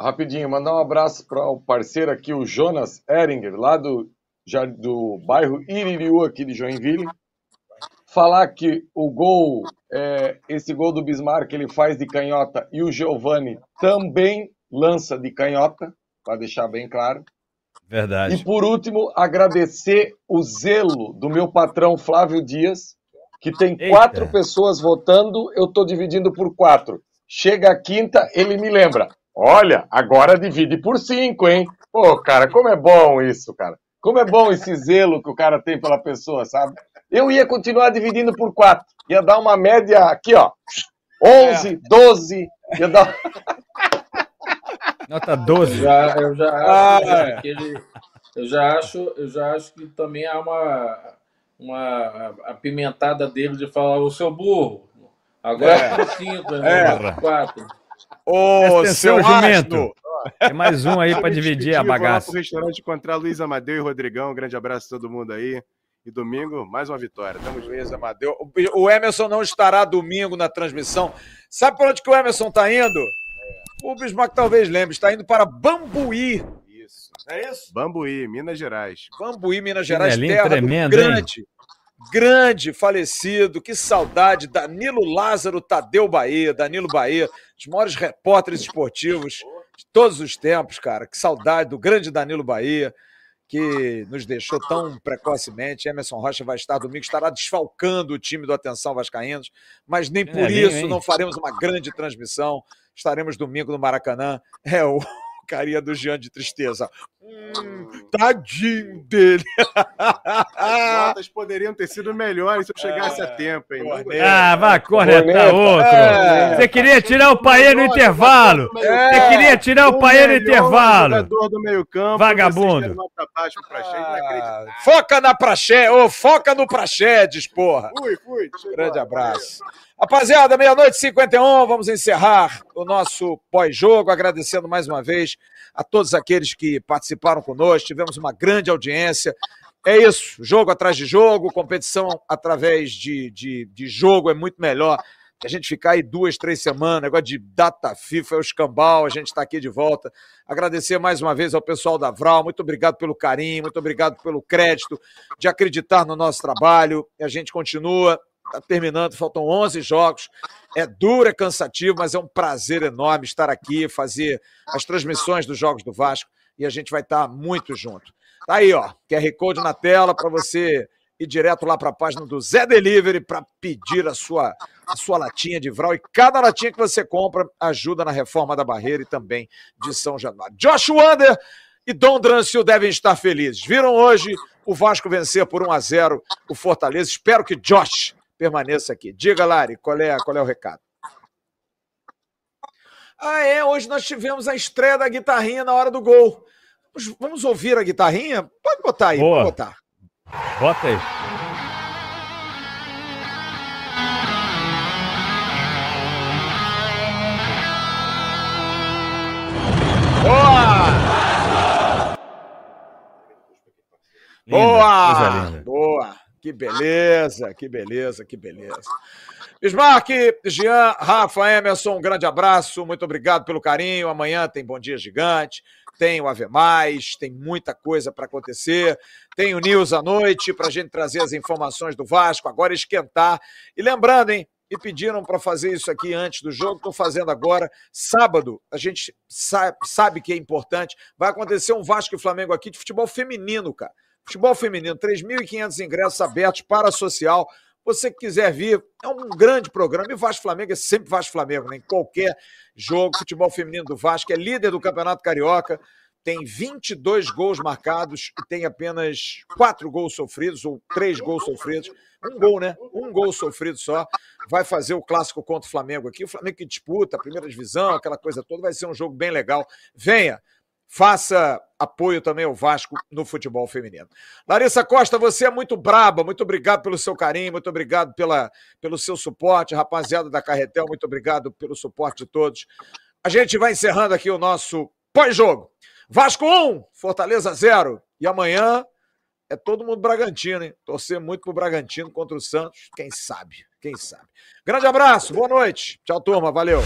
Rapidinho, mandar um abraço para o parceiro aqui, o Jonas Eringer, lá do, já, do bairro Iririú, aqui de Joinville. Falar que o gol, é, esse gol do Bismarck, ele faz de canhota e o Giovani também lança de canhota, para deixar bem claro. E Verdade. por último, agradecer o zelo do meu patrão Flávio Dias, que tem Eita. quatro pessoas votando, eu estou dividindo por quatro. Chega a quinta, ele me lembra. Olha, agora divide por cinco, hein? Pô, cara, como é bom isso, cara. Como é bom esse zelo que o cara tem pela pessoa, sabe? Eu ia continuar dividindo por quatro. Ia dar uma média aqui, ó. 11, 12. Ia dar... [LAUGHS] Nota 12. Já, eu já Ah, acho, já, é. aquele- eu já acho, eu já acho que também há uma, uma apimentada dele de falar, o seu burro, agora É. por cinco, É. é. quatro. Ô, seu jumento. Tem mais um aí para [LAUGHS] dividir a Vou lá bagaça. pro restaurante encontrar Luiz Amadeu e Rodrigão. Um grande abraço a todo mundo aí. E domingo, mais uma vitória. Tamo. Luiz Amadeu. O- Emerson não estará domingo na transmissão. Sabe para onde que o Emerson está indo? O Bismarck talvez lembre, está indo para Bambuí. Isso. É isso? Bambuí, Minas Gerais. Bambuí, Minas Gerais, Chinelinho terra tremendo, do grande, grande falecido, que saudade, Danilo Lázaro Tadeu Bahia, Danilo Bahia, os maiores repórteres esportivos de todos os tempos, cara. Que saudade do grande Danilo Bahia, que nos deixou tão precocemente. Emerson Rocha vai estar domingo, estará desfalcando o time do Atenção Vascaínos, mas nem por Chinelinho, isso hein? não faremos uma grande transmissão. Estaremos domingo no Maracanã. É o [LAUGHS] carinha do Jean de tristeza. Hum, tadinho dele. As notas [LAUGHS] poderiam ter sido melhores se eu chegasse a tempo, hein? Corneta. Ah, vai cornetar Corneta. outro. É. Você queria tirar o Paê no intervalo. É. Você queria tirar o Paê no intervalo. jogador do meio campo. Vagabundo. inacreditável. Ah, foca na Praxé, ô, foca no Praxedes, porra. Fui, fui. Grande abraço. Rapaziada, meia-noite e 51, vamos encerrar o nosso pós-jogo, agradecendo mais uma vez a todos aqueles que participaram conosco, tivemos uma grande audiência. É isso, jogo atrás de jogo, competição através de, de, de jogo é muito melhor que a gente ficar aí duas, três semanas, negócio de data FIFA, é o escambau, a gente está aqui de volta. Agradecer mais uma vez ao pessoal da Vral, muito obrigado pelo carinho, muito obrigado pelo crédito, de acreditar no nosso trabalho, e a gente continua, está terminando, faltam 11 jogos, é duro, é cansativo, mas é um prazer enorme estar aqui, fazer as transmissões dos Jogos do Vasco, e a gente vai estar muito junto. Tá aí, ó, QR Code na tela para você ir direto lá para a página do Zé Delivery para pedir a sua, a sua latinha de Vral. E cada latinha que você compra ajuda na reforma da barreira e também de São Januário. Josh Wander e Dom Drancio devem estar felizes. Viram hoje o Vasco vencer por 1 a 0 o Fortaleza. Espero que Josh permaneça aqui. Diga, Lari, qual é, qual é o recado? Ah, é, hoje nós tivemos a estreia da guitarrinha na hora do gol. Vamos, ouvir a guitarrinha? Pode botar aí, Boa. pode botar. Bota aí. Boa! Boa! Boa! Que beleza, que beleza, que beleza. Bismarck, Jean, Rafa, Emerson, um grande abraço, muito obrigado pelo carinho. Amanhã tem Bom Dia Gigante, tem o Ave Mais, tem muita coisa para acontecer. Tem o News à noite para a gente trazer as informações do Vasco, agora esquentar. E lembrando, hein, me pediram para fazer isso aqui antes do jogo, estou fazendo agora. Sábado, a gente sa- sabe que é importante, vai acontecer um Vasco e Flamengo aqui de futebol feminino, cara. Futebol feminino, 3.500 ingressos abertos para a social. Você que quiser vir, é um grande programa. E Vasco Flamengo é sempre Vasco Flamengo, né? em qualquer jogo. Futebol feminino do Vasco é líder do Campeonato Carioca, tem 22 gols marcados e tem apenas 4 gols sofridos, ou 3 gols sofridos. Um gol, né? Um gol sofrido só. Vai fazer o clássico contra o Flamengo aqui. O Flamengo que disputa a primeira divisão, aquela coisa toda. Vai ser um jogo bem legal. Venha! Faça apoio também ao Vasco no futebol feminino. Larissa Costa, você é muito braba. Muito obrigado pelo seu carinho, muito obrigado pela, pelo seu suporte. Rapaziada da Carretel, muito obrigado pelo suporte de todos. A gente vai encerrando aqui o nosso pós-jogo. Vasco 1, Fortaleza 0. E amanhã é todo mundo Bragantino, hein? Torcer muito pro Bragantino contra o Santos. Quem sabe? Quem sabe? Grande abraço, boa noite. Tchau, turma. Valeu.